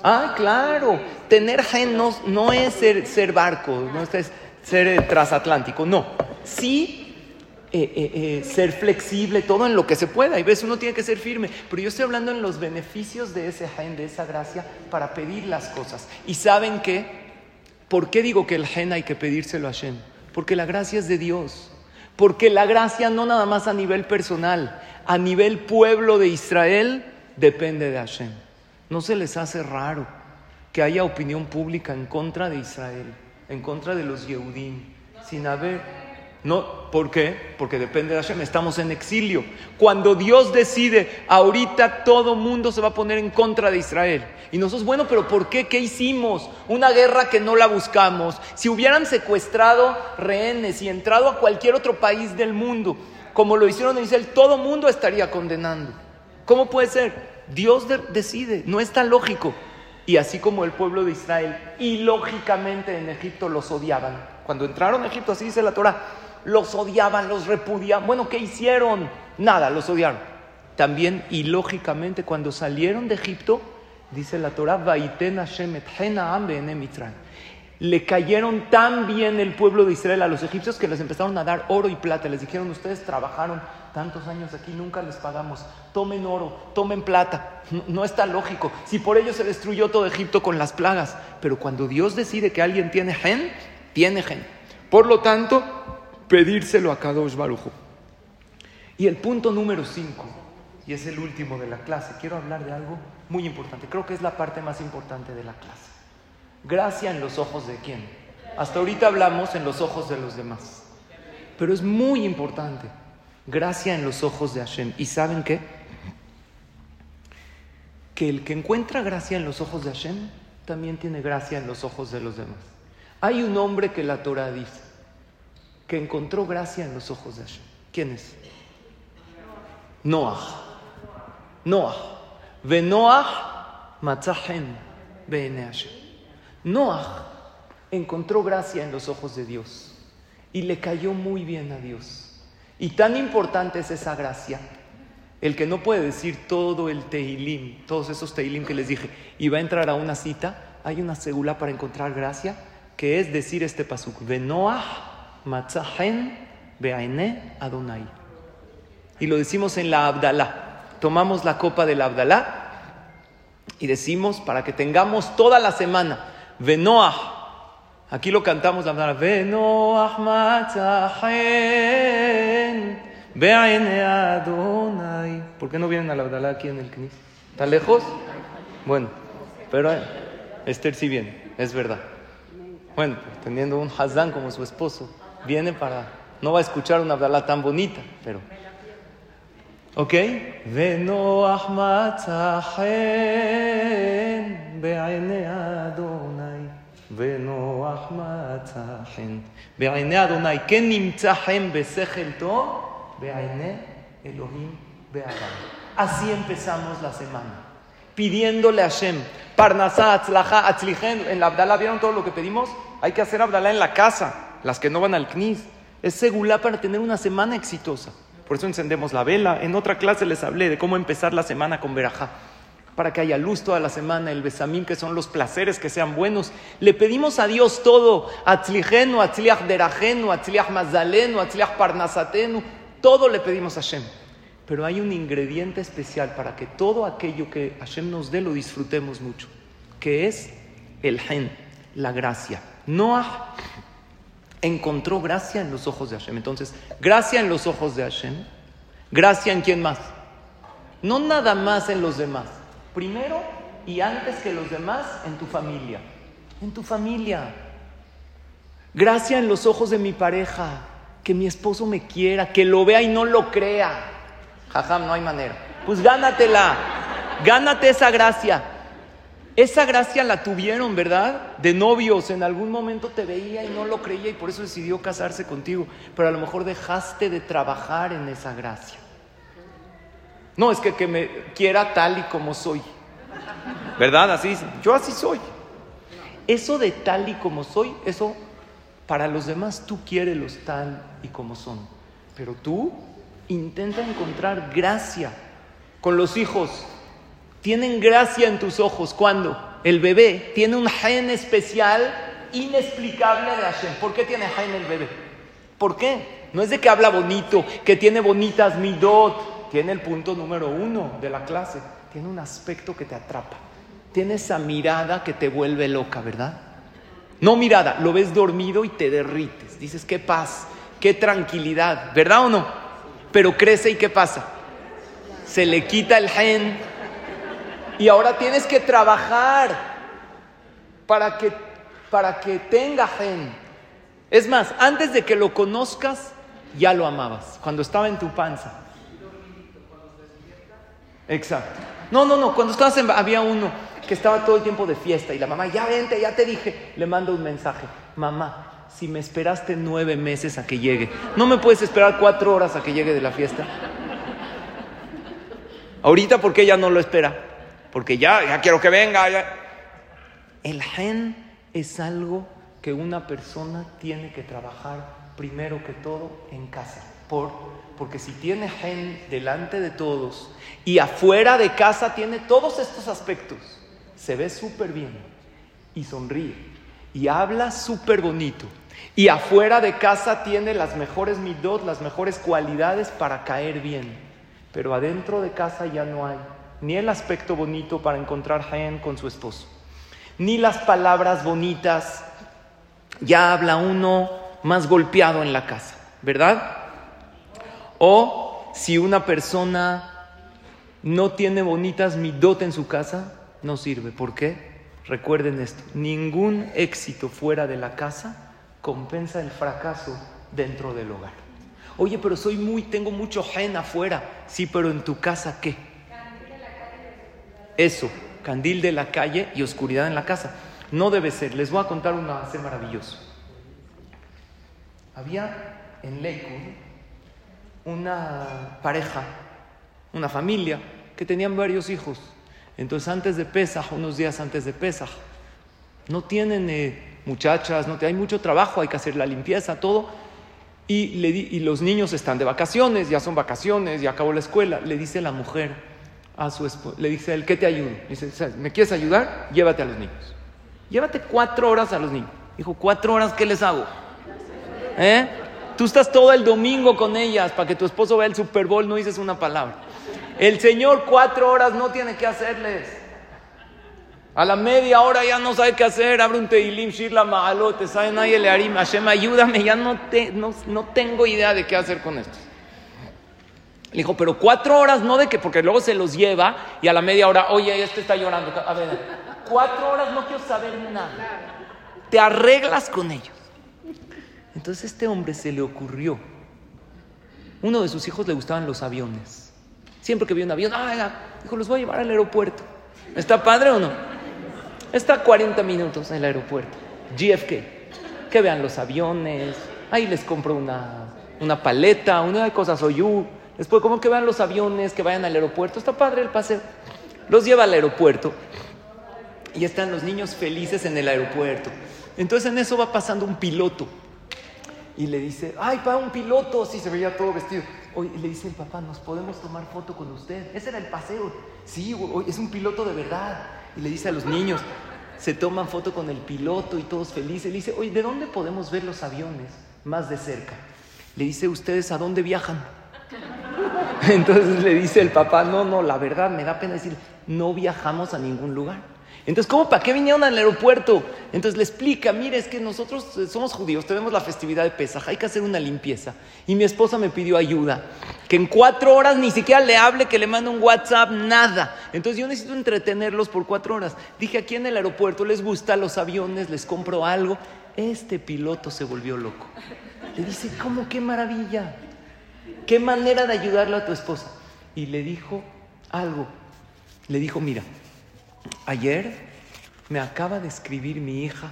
Ah, claro. Tener gen no, no es ser, ser barco, no es ser transatlántico, no. Sí eh, eh, eh, ser flexible, todo en lo que se pueda. Y ves, uno tiene que ser firme. Pero yo estoy hablando en los beneficios de ese gen, de esa gracia, para pedir las cosas. ¿Y saben qué? ¿Por qué digo que el gen hay que pedírselo a Hashem? Porque la gracia es de Dios. Porque la gracia no nada más a nivel personal, a nivel pueblo de Israel, depende de Hashem. No se les hace raro que haya opinión pública en contra de Israel, en contra de los Yehudim, sin haber... No, ¿por qué? Porque depende de Hashem, estamos en exilio. Cuando Dios decide, ahorita todo mundo se va a poner en contra de Israel. Y nosotros, bueno, pero ¿por qué? ¿Qué hicimos? Una guerra que no la buscamos. Si hubieran secuestrado rehenes y entrado a cualquier otro país del mundo, como lo hicieron en Israel, todo mundo estaría condenando. ¿Cómo puede ser? Dios de- decide, no es tan lógico. Y así como el pueblo de Israel, y lógicamente en Egipto los odiaban. Cuando entraron a Egipto, así dice la Torah, los odiaban, los repudiaban. Bueno, ¿qué hicieron? Nada, los odiaron. También, y lógicamente, cuando salieron de Egipto, dice la Torah. Le cayeron tan bien el pueblo de Israel a los egipcios que les empezaron a dar oro y plata. Les dijeron, ustedes trabajaron tantos años aquí, nunca les pagamos. Tomen oro, tomen plata. No, no está lógico. Si por ello se destruyó todo Egipto con las plagas. Pero cuando Dios decide que alguien tiene gen, tiene gen. Por lo tanto, pedírselo a Kadosh Barujo. Y el punto número 5, y es el último de la clase. Quiero hablar de algo muy importante. Creo que es la parte más importante de la clase. Gracia en los ojos de quién. Hasta ahorita hablamos en los ojos de los demás. Pero es muy importante. Gracia en los ojos de Hashem. ¿Y saben qué? Que el que encuentra gracia en los ojos de Hashem también tiene gracia en los ojos de los demás. Hay un hombre que la Torah dice que encontró gracia en los ojos de Hashem. ¿Quién es? Noah. Noah. Ve Noah matzahem be'ene Hashem. Noah encontró gracia en los ojos de Dios y le cayó muy bien a Dios. Y tan importante es esa gracia, el que no puede decir todo el teilim, todos esos teilim que les dije, y va a entrar a una cita, hay una segula para encontrar gracia, que es decir este pasuk, Noah matzahen be'ene Adonai. Y lo decimos en la Abdalá. Tomamos la copa del Abdalá y decimos para que tengamos toda la semana, Venoah. Aquí lo cantamos la Abdalá. Venoah matzahen be'ene Adonai. ¿Por qué no vienen a la Abdalá aquí en el Knis? ¿Está lejos? Bueno, pero eh, Esther sí viene, es verdad. Bueno, teniendo un Hazán como su esposo, viene para... No va a escuchar una Abdalá tan bonita, pero... ¿Ok? Veno Ahmatzahen Be'aine Adonai. Veno Ahmatzahen Be'aine Adonai. Ken Nimtzahen Besechel Tov Be'aine Elohim Be'adam. Así empezamos la semana. Pidiéndole a Hashem Parnasá, Atzlaja, Atzlijen en la Abdalá, ¿vieron todo lo que pedimos? Hay que hacer Abdalá en la casa las que no van al Knis. Es segulá para tener una semana exitosa. Por eso encendemos la vela. En otra clase les hablé de cómo empezar la semana con verajá. Para que haya luz toda la semana, el besamín, que son los placeres que sean buenos. Le pedimos a Dios todo. Atzlijenu, atzliach derajenu, atzliach mazalenu, atzliach parnasatenu. Todo le pedimos a Hashem. Pero hay un ingrediente especial para que todo aquello que Hashem nos dé lo disfrutemos mucho. Que es el gen, la gracia. Noah encontró gracia en los ojos de Hashem. Entonces, gracia en los ojos de Hashem. Gracia en quién más. No nada más en los demás. Primero y antes que los demás, en tu familia. En tu familia. Gracia en los ojos de mi pareja. Que mi esposo me quiera, que lo vea y no lo crea. Jajam, no hay manera. Pues gánatela. Gánate esa gracia. Esa gracia la tuvieron, ¿verdad? De novios, en algún momento te veía y no lo creía y por eso decidió casarse contigo, pero a lo mejor dejaste de trabajar en esa gracia. No, es que, que me quiera tal y como soy, ¿verdad? Así, yo así soy. Eso de tal y como soy, eso para los demás tú los tal y como son, pero tú intenta encontrar gracia con los hijos tienen gracia en tus ojos cuando el bebé tiene un gen especial inexplicable de Hashem. ¿Por qué tiene gen el bebé? ¿Por qué? No es de que habla bonito, que tiene bonitas midot. Tiene el punto número uno de la clase. Tiene un aspecto que te atrapa. Tiene esa mirada que te vuelve loca, ¿verdad? No mirada, lo ves dormido y te derrites. Dices, qué paz, qué tranquilidad, ¿verdad o no? Pero crece y ¿qué pasa? Se le quita el gen y ahora tienes que trabajar para que, para que tenga gen. Es más, antes de que lo conozcas, ya lo amabas, cuando estaba en tu panza. Exacto. No, no, no, cuando estabas en, había uno que estaba todo el tiempo de fiesta y la mamá, ya vente, ya te dije, le manda un mensaje, mamá, si me esperaste nueve meses a que llegue, ¿no me puedes esperar cuatro horas a que llegue de la fiesta? Ahorita, ¿por qué ella no lo espera? Porque ya, ya quiero que venga. El gen es algo que una persona tiene que trabajar primero que todo en casa. Por, porque si tiene gen delante de todos y afuera de casa tiene todos estos aspectos, se ve súper bien y sonríe y habla súper bonito. Y afuera de casa tiene las mejores midot, las mejores cualidades para caer bien. Pero adentro de casa ya no hay ni el aspecto bonito para encontrar Jaén con su esposo, ni las palabras bonitas. Ya habla uno más golpeado en la casa, ¿verdad? O si una persona no tiene bonitas midot en su casa, no sirve. ¿Por qué? Recuerden esto, ningún éxito fuera de la casa compensa el fracaso dentro del hogar. Oye, pero soy muy, tengo mucho gen afuera. Sí, pero en tu casa, ¿qué? Eso, candil de la calle y oscuridad en la casa. No debe ser. Les voy a contar un avance maravilloso. Había en Lakewood una pareja, una familia, que tenían varios hijos. Entonces, antes de Pesaj, unos días antes de Pesaj, no tienen eh, muchachas, no hay mucho trabajo, hay que hacer la limpieza, todo. Y, y los niños están de vacaciones, ya son vacaciones, ya acabó la escuela. Le dice la mujer a su esposo, le dice él, ¿qué te ayudo? Dice, ¿me quieres ayudar? Llévate a los niños. Llévate cuatro horas a los niños. Dijo, ¿cuatro horas qué les hago? ¿Eh? Tú estás todo el domingo con ellas para que tu esposo vea el Super Bowl, no dices una palabra. El Señor cuatro horas no tiene que hacerles. A la media hora ya no sabe qué hacer, abre un teilim, shirla malo, te sabe nadie le harim, Hashem, ayúdame, ya no, te, no tengo idea de qué hacer con esto. Le dijo, pero cuatro horas no de que, porque luego se los lleva y a la media hora, oye, este está llorando. A ver, cuatro horas no quiero saber nada. Te arreglas con ellos. Entonces este hombre se le ocurrió. Uno de sus hijos le gustaban los aviones. Siempre que vio un avión, ah, dijo, los voy a llevar al aeropuerto. ¿Está padre o no? Está a 40 minutos en el aeropuerto. GFK. Que vean los aviones. Ahí les compro una, una paleta, una de cosas Oyu. Después, como que vean los aviones, que vayan al aeropuerto. Está padre el paseo. Los lleva al aeropuerto. Y están los niños felices en el aeropuerto. Entonces en eso va pasando un piloto y le dice, ay, para un piloto, sí, se veía todo vestido. Hoy le dice el papá, ¿nos podemos tomar foto con usted? Ese era el paseo. Sí, es un piloto de verdad. Y le dice a los niños, se toman foto con el piloto y todos felices. Le dice, oye, ¿de dónde podemos ver los aviones más de cerca? Le dice, ¿ustedes a dónde viajan? Entonces le dice el papá, no, no, la verdad me da pena decir, no viajamos a ningún lugar. Entonces, ¿cómo? ¿Para qué vinieron al aeropuerto? Entonces le explica, mire, es que nosotros eh, somos judíos, tenemos la festividad de Pesaj, hay que hacer una limpieza. Y mi esposa me pidió ayuda, que en cuatro horas ni siquiera le hable, que le mande un WhatsApp, nada. Entonces yo necesito entretenerlos por cuatro horas. Dije, aquí en el aeropuerto les gustan los aviones, les compro algo. Este piloto se volvió loco. Le dice, ¿cómo? ¡Qué maravilla! ¿Qué manera de ayudarle a tu esposa? Y le dijo algo. Le dijo, mira, Ayer me acaba de escribir mi hija,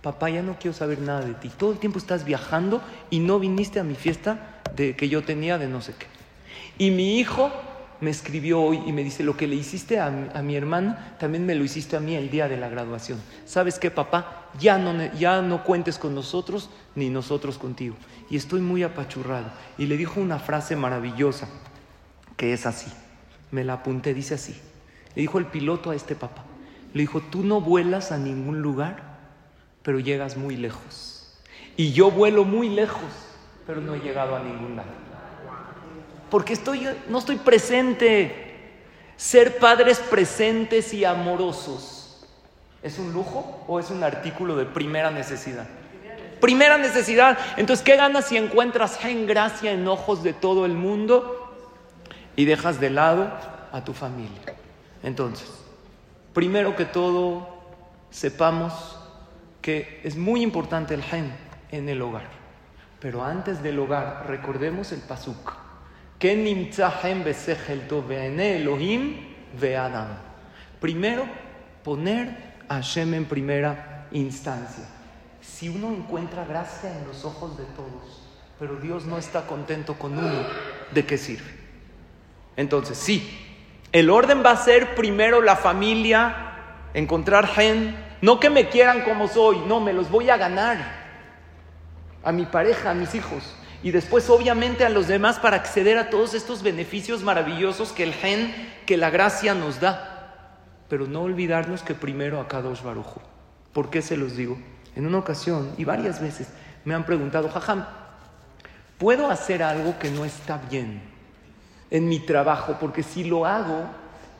papá, ya no quiero saber nada de ti. Todo el tiempo estás viajando y no viniste a mi fiesta de, que yo tenía de no sé qué. Y mi hijo me escribió hoy y me dice, lo que le hiciste a, mi hermana, también me lo hiciste a mí el día de la graduación. ¿Sabes qué, papá? Ya no, ya no cuentes con nosotros ni nosotros contigo. Y estoy muy apachurrado. Y le dijo una frase maravillosa, que es así. Me la apunté, dice así. Le dijo el piloto a este papá. Le dijo, tú no vuelas a ningún lugar, pero llegas muy lejos. Y yo vuelo muy lejos, pero no he llegado a ningún lado. Porque estoy, no estoy presente. Ser padres presentes y amorosos, ¿es un lujo o es un artículo de primera necesidad? Primera necesidad. Entonces, ¿qué ganas si encuentras en gracia en ojos de todo el mundo y dejas de lado a tu familia? Entonces, primero que todo, sepamos que es muy importante el gen en el hogar. Pero antes del hogar, recordemos el pasuk. Primero, poner a Hashem en primera instancia. Si uno encuentra gracia en los ojos de todos, pero Dios no está contento con uno, ¿de qué sirve? Entonces, sí, el orden va a ser primero la familia, encontrar gen, no que me quieran como soy, no, me los voy a ganar. A mi pareja, a mis hijos. Y después obviamente a los demás para acceder a todos estos beneficios maravillosos que el gen, que la gracia nos da. Pero no olvidarnos que primero a Kadosh Barujo. ¿Por qué se los digo? En una ocasión y varias veces me han preguntado, Jajam, ¿puedo hacer algo que no está bien? en mi trabajo, porque si lo hago,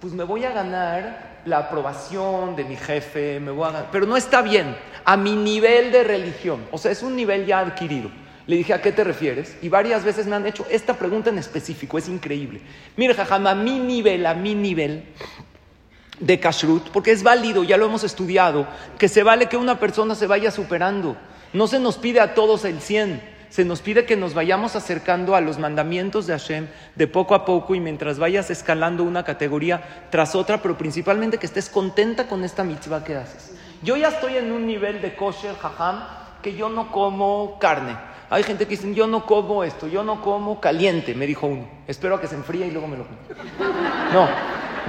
pues me voy a ganar la aprobación de mi jefe, me voy a pero no está bien a mi nivel de religión, o sea, es un nivel ya adquirido. Le dije, ¿a qué te refieres? Y varias veces me han hecho esta pregunta en específico, es increíble. Mire, jajam, a mi nivel, a mi nivel de kashrut, porque es válido, ya lo hemos estudiado, que se vale que una persona se vaya superando. No se nos pide a todos el 100, se nos pide que nos vayamos acercando a los mandamientos de Hashem de poco a poco y mientras vayas escalando una categoría tras otra, pero principalmente que estés contenta con esta mitzvah que haces. Yo ya estoy en un nivel de kosher, jajam, que yo no como carne. Hay gente que dice, yo no como esto, yo no como caliente, me dijo uno. Espero a que se enfríe y luego me lo como. No,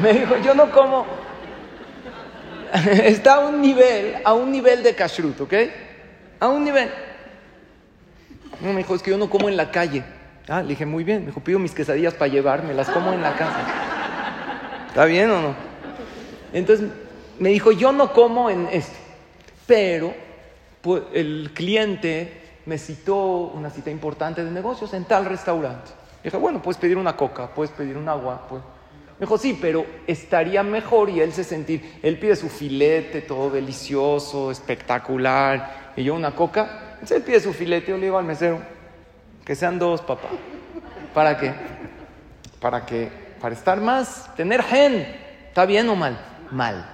me dijo, yo no como. Está a un nivel, a un nivel de kashrut, ¿ok? A un nivel. No, me dijo, es que yo no como en la calle. Ah, le dije, muy bien. Me dijo, pido mis quesadillas para llevar, me las como en la casa. ¿Está bien o no? Entonces me dijo, yo no como en esto. Pero el cliente me citó una cita importante de negocios en tal restaurante. Dije, bueno, puedes pedir una coca, puedes pedir un agua. Pues. Me dijo, sí, pero estaría mejor y él se sentir, él pide su filete, todo delicioso, espectacular, y yo una coca. Entonces él pide su filete, yo le digo al mesero, que sean dos, papá. ¿Para qué? Para que, para estar más, tener gen. ¿Está bien o mal? Mal.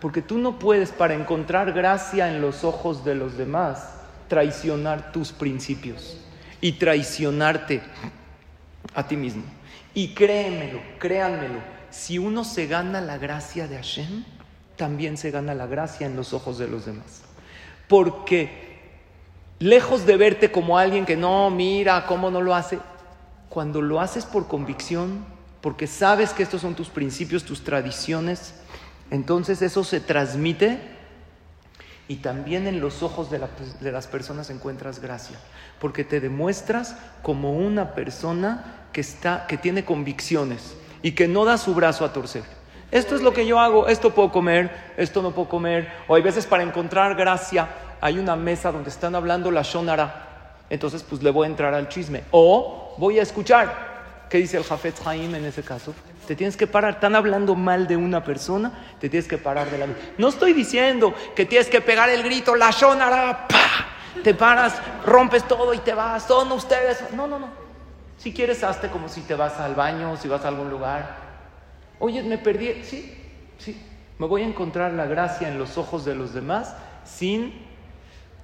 Porque tú no puedes, para encontrar gracia en los ojos de los demás, traicionar tus principios y traicionarte a ti mismo. Y créemelo, créanmelo, si uno se gana la gracia de Hashem, también se gana la gracia en los ojos de los demás. Porque lejos de verte como alguien que no, mira, cómo no lo hace, cuando lo haces por convicción, porque sabes que estos son tus principios, tus tradiciones, entonces eso se transmite y también en los ojos de, la- de las personas encuentras gracia, porque te demuestras como una persona que, está, que tiene convicciones y que no da su brazo a torcer. Esto es lo que yo hago, esto puedo comer, esto no puedo comer, o hay veces para encontrar gracia hay una mesa donde están hablando la shonara, entonces pues le voy a entrar al chisme, o voy a escuchar. ¿Qué dice el Jafet Haim en ese caso? Te tienes que parar. Están hablando mal de una persona, te tienes que parar de la No estoy diciendo que tienes que pegar el grito, la shonara, ¡pa! Te paras, rompes todo y te vas. Son ustedes. No, no, no. Si quieres, hazte como si te vas al baño, si vas a algún lugar. Oye, me perdí. Sí, sí. Me voy a encontrar la gracia en los ojos de los demás sin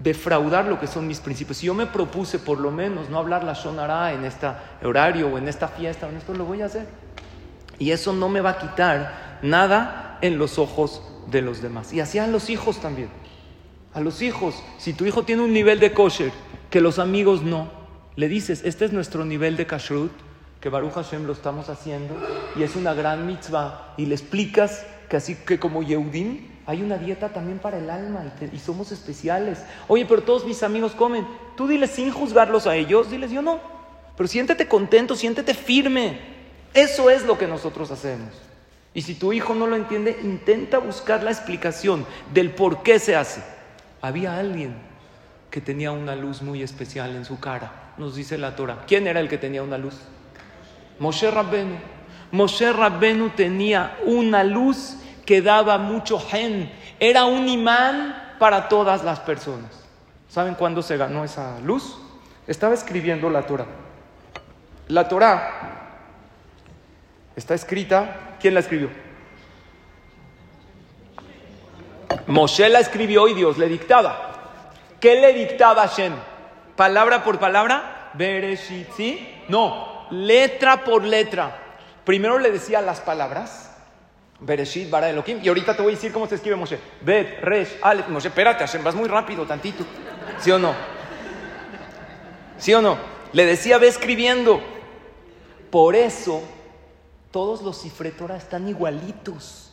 defraudar lo que son mis principios. Si yo me propuse por lo menos no hablar la shonara en este horario o en esta fiesta o en esto, lo voy a hacer. Y eso no me va a quitar nada en los ojos de los demás. Y así a los hijos también. A los hijos, si tu hijo tiene un nivel de kosher que los amigos no, le dices, este es nuestro nivel de kashrut, que Baruch Hashem lo estamos haciendo, y es una gran mitzvah, y le explicas que así que como Yehudim, hay una dieta también para el alma y, somos especiales. Oye, pero todos mis amigos comen. Tú diles sin juzgarlos a ellos, diles yo no. Pero siéntete contento, siéntete firme. Eso es lo que nosotros hacemos. Y si tu hijo no lo entiende, intenta buscar la explicación del por qué se hace. Había alguien que tenía una luz muy especial en su cara, nos dice la Torah. ¿Quién era el que tenía una luz? Moshe Rabbenu. Moshe Rabbenu tenía una luz que daba mucho gen. Era un imán para todas las personas. ¿Saben cuándo se ganó esa luz? Estaba escribiendo la Torah. La Torah está escrita. ¿Quién la escribió? Moshe la escribió y Dios le dictaba. ¿Qué le dictaba a Hashem? ¿Palabra por palabra? Bereshit, ¿sí? No, letra por letra. Primero le decía las palabras. Bereshit, Bara Elohim. Y ahorita te voy a decir cómo se escribe Moshe. Bet, Resh, Aleph. Moshe, espérate, Hashem, vas muy rápido, tantito. ¿Sí o no? ¿Sí o no? Le decía, ve escribiendo. Por eso, todos los cifretora están igualitos.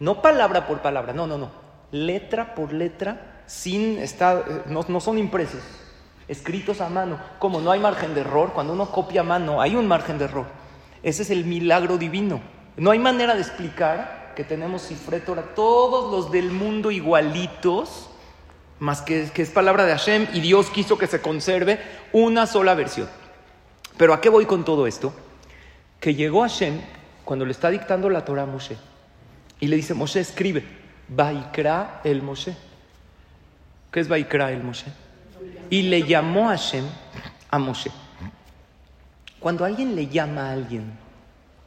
No palabra por palabra, no, no, no. Letra por letra, sin estar, eh, no, no son impresos, escritos a mano. Como no hay margen de error, cuando uno copia a mano, hay un margen de error. Ese es el milagro divino. No hay manera de explicar que tenemos cifretora, todos los del mundo igualitos, más que, que es palabra de Hashem y Dios quiso que se conserve una sola versión. Pero ¿a qué voy con todo esto? Que llegó Hashem cuando le está dictando la Torah a Moshe y le dice, Moshe, escribe, Vaikra el Moshe. ¿Qué es Vaikra el Moshe? Y le llamó Hashem a Moshe. Cuando alguien le llama a alguien,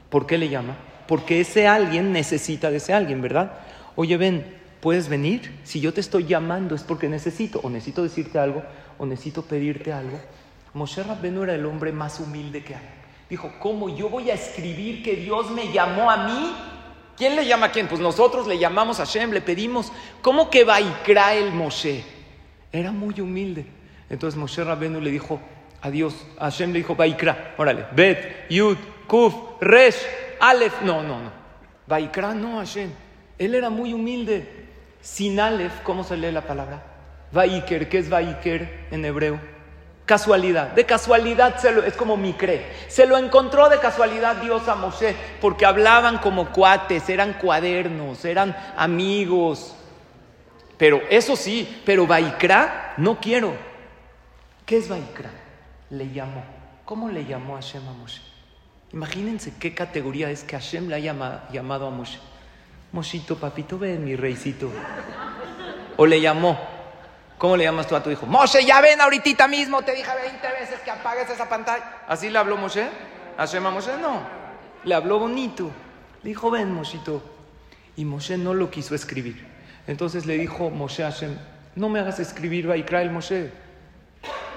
¿por qué le llama? Porque ese alguien necesita de ese alguien, ¿verdad? Oye, ven, ¿puedes venir? Si yo te estoy llamando es porque necesito, o necesito decirte algo, o necesito pedirte algo. Moshe Rabbenu era el hombre más humilde que hay. Dijo, ¿cómo yo voy a escribir que Dios me llamó a mí? ¿Quién le llama a quién? Pues nosotros le llamamos a Hashem, le pedimos. ¿Cómo que Vaikra el Moshe? Era muy humilde. Entonces Moshe Rabbenu le dijo a Dios, a Hashem le dijo Vaikra, órale, Bet, Yud, Kuf, Resh, Aleph. No, no, no. Vaikra no, Hashem. Él era muy humilde. Sin Aleph, ¿cómo se lee la palabra? Vaiker, ¿qué es Vaiker en hebreo? Casualidad, de casualidad es como Micre. Se lo encontró de casualidad Dios a Moshe, porque hablaban como cuates, eran cuadernos, eran amigos. Pero eso sí, pero Vaikra no quiero. ¿Qué es Vaikra? Le llamó. ¿Cómo le llamó Hashem a Moshe? Imagínense qué categoría es que Hashem le ha llamado, llamado a Moshe. Moshito, papito, ven, mi reycito. O le llamó, ¿Cómo le llamas tú a tu hijo? Moshe, ya ven ahorita mismo, te dije 20 veces que apagues esa pantalla. ¿Así le habló Moshe? ¿Hashem a Moshe? No. Le habló bonito. Le dijo, ven, Moshito. Y Moshe no lo quiso escribir. Entonces le dijo Moshe a Hashem, no me hagas escribir Vaikra el Moshe.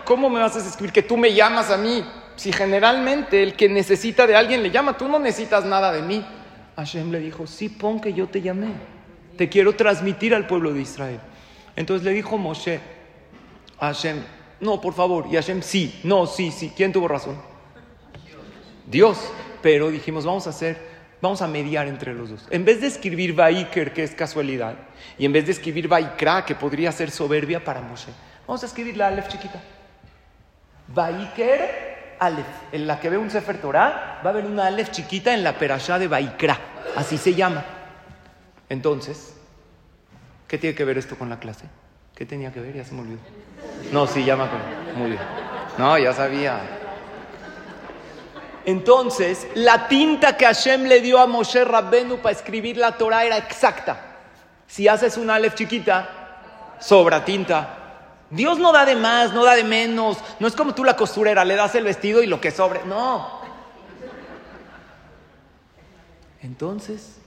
¿Cómo me vas a escribir que tú me llamas a mí? Si generalmente el que necesita de alguien le llama, tú no necesitas nada de mí. Hashem le dijo, sí, pon que yo te llamé. Te quiero transmitir al pueblo de Israel. Entonces le dijo Moshe a Hashem, no, por favor. Y Hashem, sí, no, sí, sí. ¿Quién tuvo razón? Dios. Pero dijimos, vamos a hacer, vamos a mediar entre los dos. En vez de escribir Vaiker, que es casualidad, y en vez de escribir Vaikra, que podría ser soberbia para Moshe, vamos a escribir la Aleph chiquita. Vaiker, Aleph. En la que ve un Sefer Torah, va a haber una Aleph chiquita en la perashá de Vaikra. Así se llama. Entonces, ¿Qué tiene que ver esto con la clase? ¿Qué tenía que ver? Ya se me olvidó. No, sí, ya me. Muy bien. No, ya sabía. Entonces, la tinta que Hashem le dio a Moshe Rabbenu para escribir la Torah era exacta. Si haces una Aleph chiquita, sobra tinta. Dios no da de más, no da de menos. No es como tú la costurera, le das el vestido y lo que sobre. No. Entonces,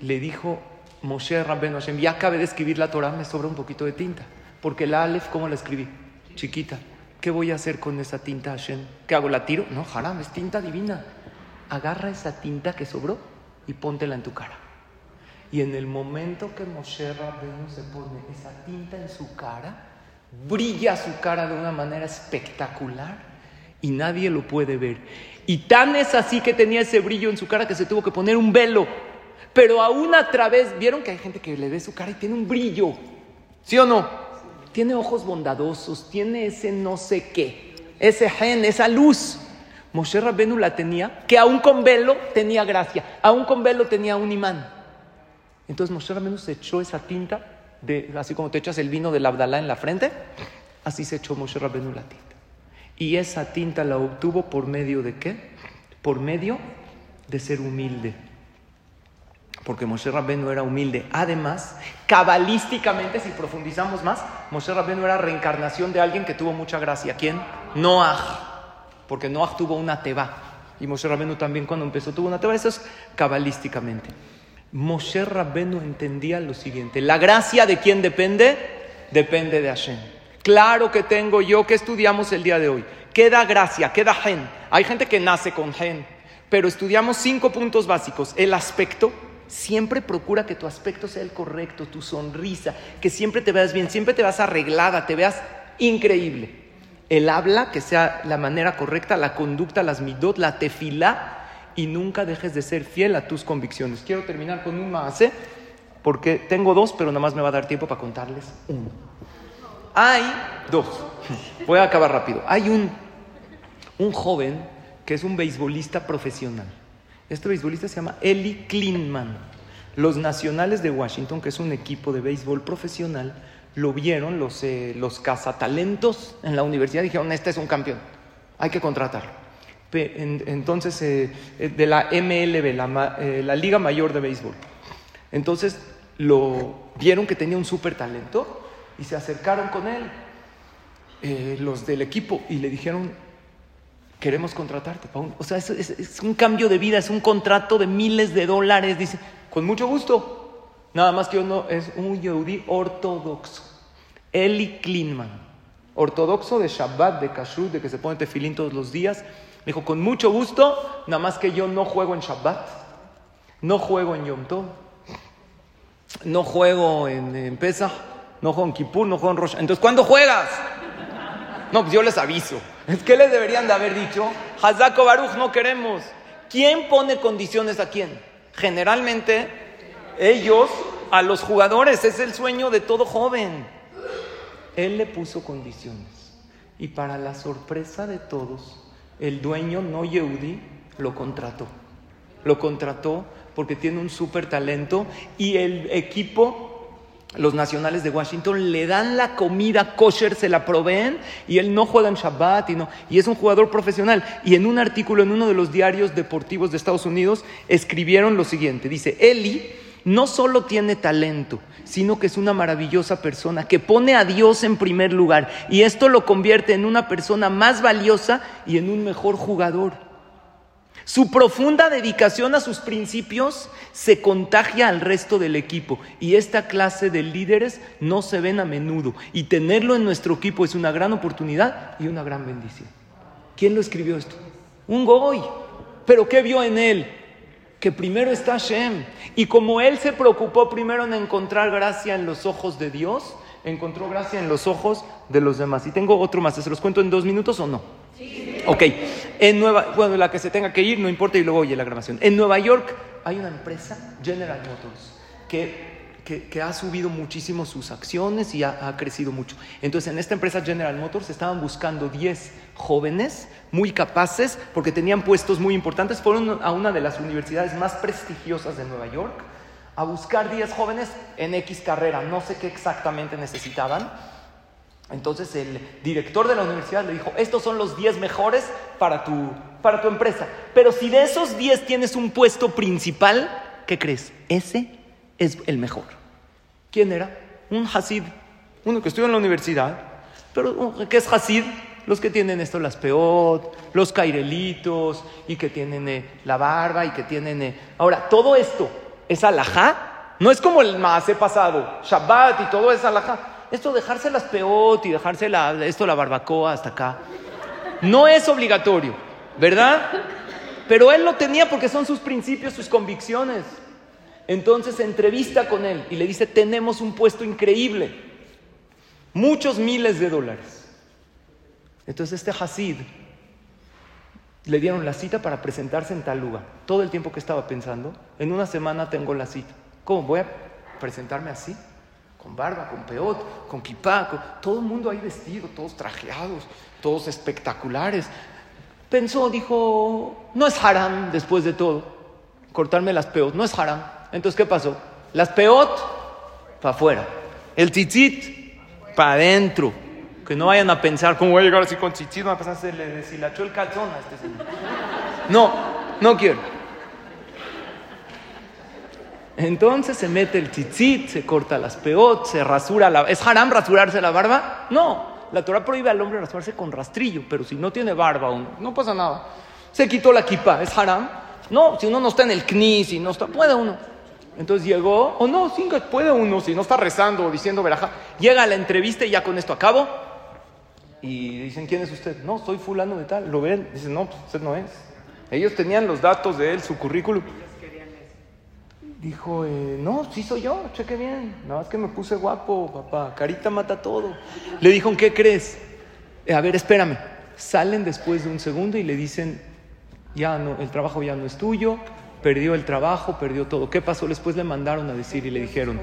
le dijo Moshe Rabbenu Hashem, ya acabé de escribir la Torah, me sobra un poquito de tinta. Porque la Aleph, ¿cómo la escribí? Chiquita. ¿Qué voy a hacer con esa tinta Hashem? ¿Qué hago? ¿La tiro? No, haram, es tinta divina. Agarra esa tinta que sobró y póntela en tu cara. Y en el momento que Moshe Rabbenu se pone esa tinta en su cara, brilla su cara de una manera espectacular y nadie lo puede ver. Y tan es así que tenía ese brillo en su cara que se tuvo que poner un velo pero aún a través, vieron que hay gente que le ve su cara y tiene un brillo, ¿sí o no? Tiene ojos bondadosos, tiene ese no sé qué, ese gen, esa luz. Moshe Rabbenu la tenía, que aún con velo tenía gracia, aún con velo tenía un imán. Entonces Moshe Rabbenu se echó esa tinta, así como te echas el vino del Abdalá en la frente, así se echó Moshe Rabbenu la tinta. Y esa tinta la obtuvo por medio de qué? Por medio de ser humilde porque Moshe Rabbenu era humilde. Además, cabalísticamente, si profundizamos más, Moshe Rabbenu era reencarnación de alguien que tuvo mucha gracia. ¿Quién? Noah, porque Noah tuvo una teba. Y Moshe Rabbenu también cuando empezó tuvo una teba. Eso es cabalísticamente. Moshe Rabbenu entendía lo siguiente. La gracia de quién depende? Depende de Hashem. Claro que tengo yo, que estudiamos el día de hoy? ¿Qué da gracia? ¿Qué da gen? Hay gente que nace con gen. Pero estudiamos cinco puntos básicos. El aspecto, Siempre procura que tu aspecto sea el correcto, tu sonrisa, que siempre te veas bien, siempre te vas arreglada, te veas increíble. El habla, que sea la manera correcta, la conducta, las midot, la tefilá, y nunca dejes de ser fiel a tus convicciones. Quiero terminar con un más, porque tengo dos, pero nada más me va a dar tiempo para contarles uno. Hay dos, voy a acabar rápido. Hay un, un joven que es un beisbolista profesional este beisbolista se llama Eli Klinman. Los Nacionales de Washington, que es un equipo de béisbol profesional, lo vieron los, eh, los cazatalentos en la universidad dijeron, este es un campeón, hay que contratarlo. Entonces, eh, eh, de la MLB, la, la, Liga Mayor de Béisbol. Entonces, lo vieron que tenía un súper talento y se acercaron con él. eh, los del equipo y le dijeron, queremos contratarte. pa' un-". O sea, es un cambio de vida, es un contrato de miles de dólares. Dice, con mucho gusto. Nada más que uno es un yehudí ortodoxo. Eli Klinman, ortodoxo de Shabbat, de Kashrut, de que se pone tefilín todos los días. Me dijo, con mucho gusto, nada más que yo no juego en Shabbat, no juego en Yom Tov, no juego en, en Pesach, no juego en Kippur, no juego en Rosh. Entonces, ¿cuándo juegas? No, pues yo les aviso. Es que les deberían de haber dicho, Hazako Baruch, no queremos. ¿Quién pone condiciones a quién? Generalmente, ellos a los jugadores, es el sueño de todo joven. Él le puso condiciones. Y para la sorpresa de todos, el dueño no Yehudi lo contrató. Lo contrató porque tiene un súper talento y el equipo, los nacionales de Washington, le dan la comida kosher, se la proveen y él no juega en Shabbat y, no, y es un jugador profesional. Y en un artículo en uno de los diarios deportivos de Estados Unidos escribieron lo siguiente, dice, Eli no solo tiene talento, sino que es una maravillosa persona que pone a Dios en primer lugar y esto lo convierte en una persona más valiosa y en un mejor jugador. Su profunda dedicación a sus principios se contagia al resto del equipo y esta clase de líderes no se ven a menudo y tenerlo en nuestro equipo es una gran oportunidad y una gran bendición. ¿Quién lo escribió esto? Un goy. ¿Pero qué vio en él? Que primero está Hashem. Y como él se preocupó primero en encontrar gracia en los ojos de Dios, encontró gracia en los ojos de los demás. Y tengo otro más, ¿se los cuento en dos minutos o no? Ok, en Nueva, bueno, la que se tenga que ir, no importa, y luego oye la grabación. En Nueva York hay una empresa, General Motors, que, que, ha subido muchísimo sus acciones y ha, ha crecido mucho. Entonces, en esta empresa General Motors estaban buscando 10 jóvenes muy capaces, porque tenían puestos muy importantes, fueron a una de las universidades más prestigiosas de Nueva York a buscar 10 jóvenes en X carrera, no sé qué exactamente necesitaban. Entonces el director de la universidad le dijo, estos son los 10 mejores para tu, para tu empresa. Pero si de esos 10 tienes un puesto principal, ¿qué crees? Ese es el mejor. ¿Quién era? Un Hasid, uno que estudió en la universidad. Pero ¿qué es Hasid? Los que tienen esto, las peot, los cairelitos, y que tienen eh, la barba, y que tienen... eh, Ahora, todo esto es alajá. No es como el maase pasado, Shabbat y todo es alajá. Esto dejarse las peot y dejarse la, esto la barbacoa hasta acá. No es obligatorio, ¿verdad? Pero él lo tenía porque son sus principios, sus convicciones. Entonces entrevista con él y le dice, tenemos un puesto increíble, muchos miles de dólares. Entonces este Hasid le dieron la cita para presentarse en tal lugar. Todo el tiempo que estaba pensando, en una semana tengo la cita. ¿Cómo voy a presentarme así? Con barba, con peot, con kipá, todo el mundo ahí vestido, todos trajeados, todos espectaculares. Pensó, dijo, no es haram después de todo, cortarme las peot, no es haram. Entonces, ¿qué pasó? Las peot, para afuera. El tzitzit, para adentro. Que no vayan a pensar, ¿cómo voy a llegar así con tzitzit? No va a pensar, se le deshilachó el calzón a este señor. No, no quiero. Entonces se mete el tzitzit, se corta las peot, se rasura la... ¿Es haram rasurarse la barba? No. La Torah prohíbe al hombre rasurarse con rastrillo, pero si no tiene barba aún, no pasa nada. Se quitó la kippah, ¿es haram? No, si uno no está en el kni, si no está, puede uno. Entonces llegó, o no, sí, puede uno, si no está rezando o diciendo verajá. Llega a la entrevista y ya con esto acabo. Y dicen, ¿quién es usted? No, soy fulano de tal. Lo ven, dicen, no, pues usted no es. Ellos tenían los datos de él, su currículum. Dijo, eh, no, sí soy yo, cheque bien. Nada más que me puse guapo, papá. Carita mata todo. Le dijo, ¿qué crees? "Eh, a ver, espérame. Salen después de un segundo y le dicen, ya no, el trabajo ya no es tuyo, perdió el trabajo, perdió todo. ¿Qué pasó? Después le mandaron a decir y le dijeron,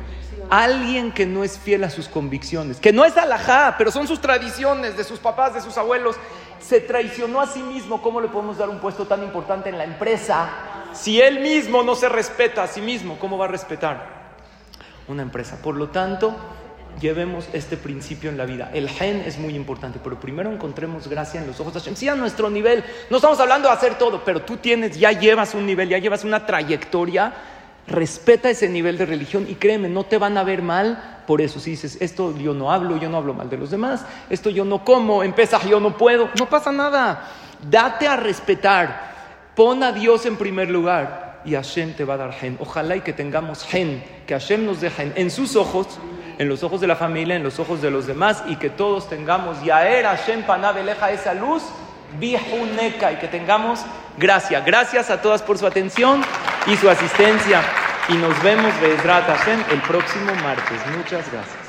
alguien que no es fiel a sus convicciones, que no es alajá, pero son sus tradiciones de sus papás, de sus abuelos, se traicionó a sí mismo. ¿Cómo le podemos dar un puesto tan importante en la empresa? Si él mismo no se respeta a sí mismo, ¿cómo va a respetar una empresa? Por lo tanto, llevemos este principio en la vida. El gen es muy importante, pero primero encontremos gracia en los ojos de Hashem. Sí, a nuestro nivel. No estamos hablando de hacer todo, pero tú tienes, ya llevas un nivel, ya llevas una trayectoria Respeta ese nivel de religión y créeme, no te van a ver mal por eso. Si dices, esto yo no hablo, yo no hablo mal de los demás, esto yo no como, en Pesaj yo no puedo, no pasa nada. Date a respetar, pon a Dios en primer lugar y Hashem te va a dar gen. Ojalá y que tengamos gen, que Hashem nos dé en sus ojos, en los ojos de la familia, en los ojos de los demás y que todos tengamos Yaer Hashem Panabeleja esa luz, Bihuneka y que tengamos gracia. Gracias a todas por su atención y su asistencia. Y nos vemos, Bezrat Hashem, el próximo martes. Muchas gracias.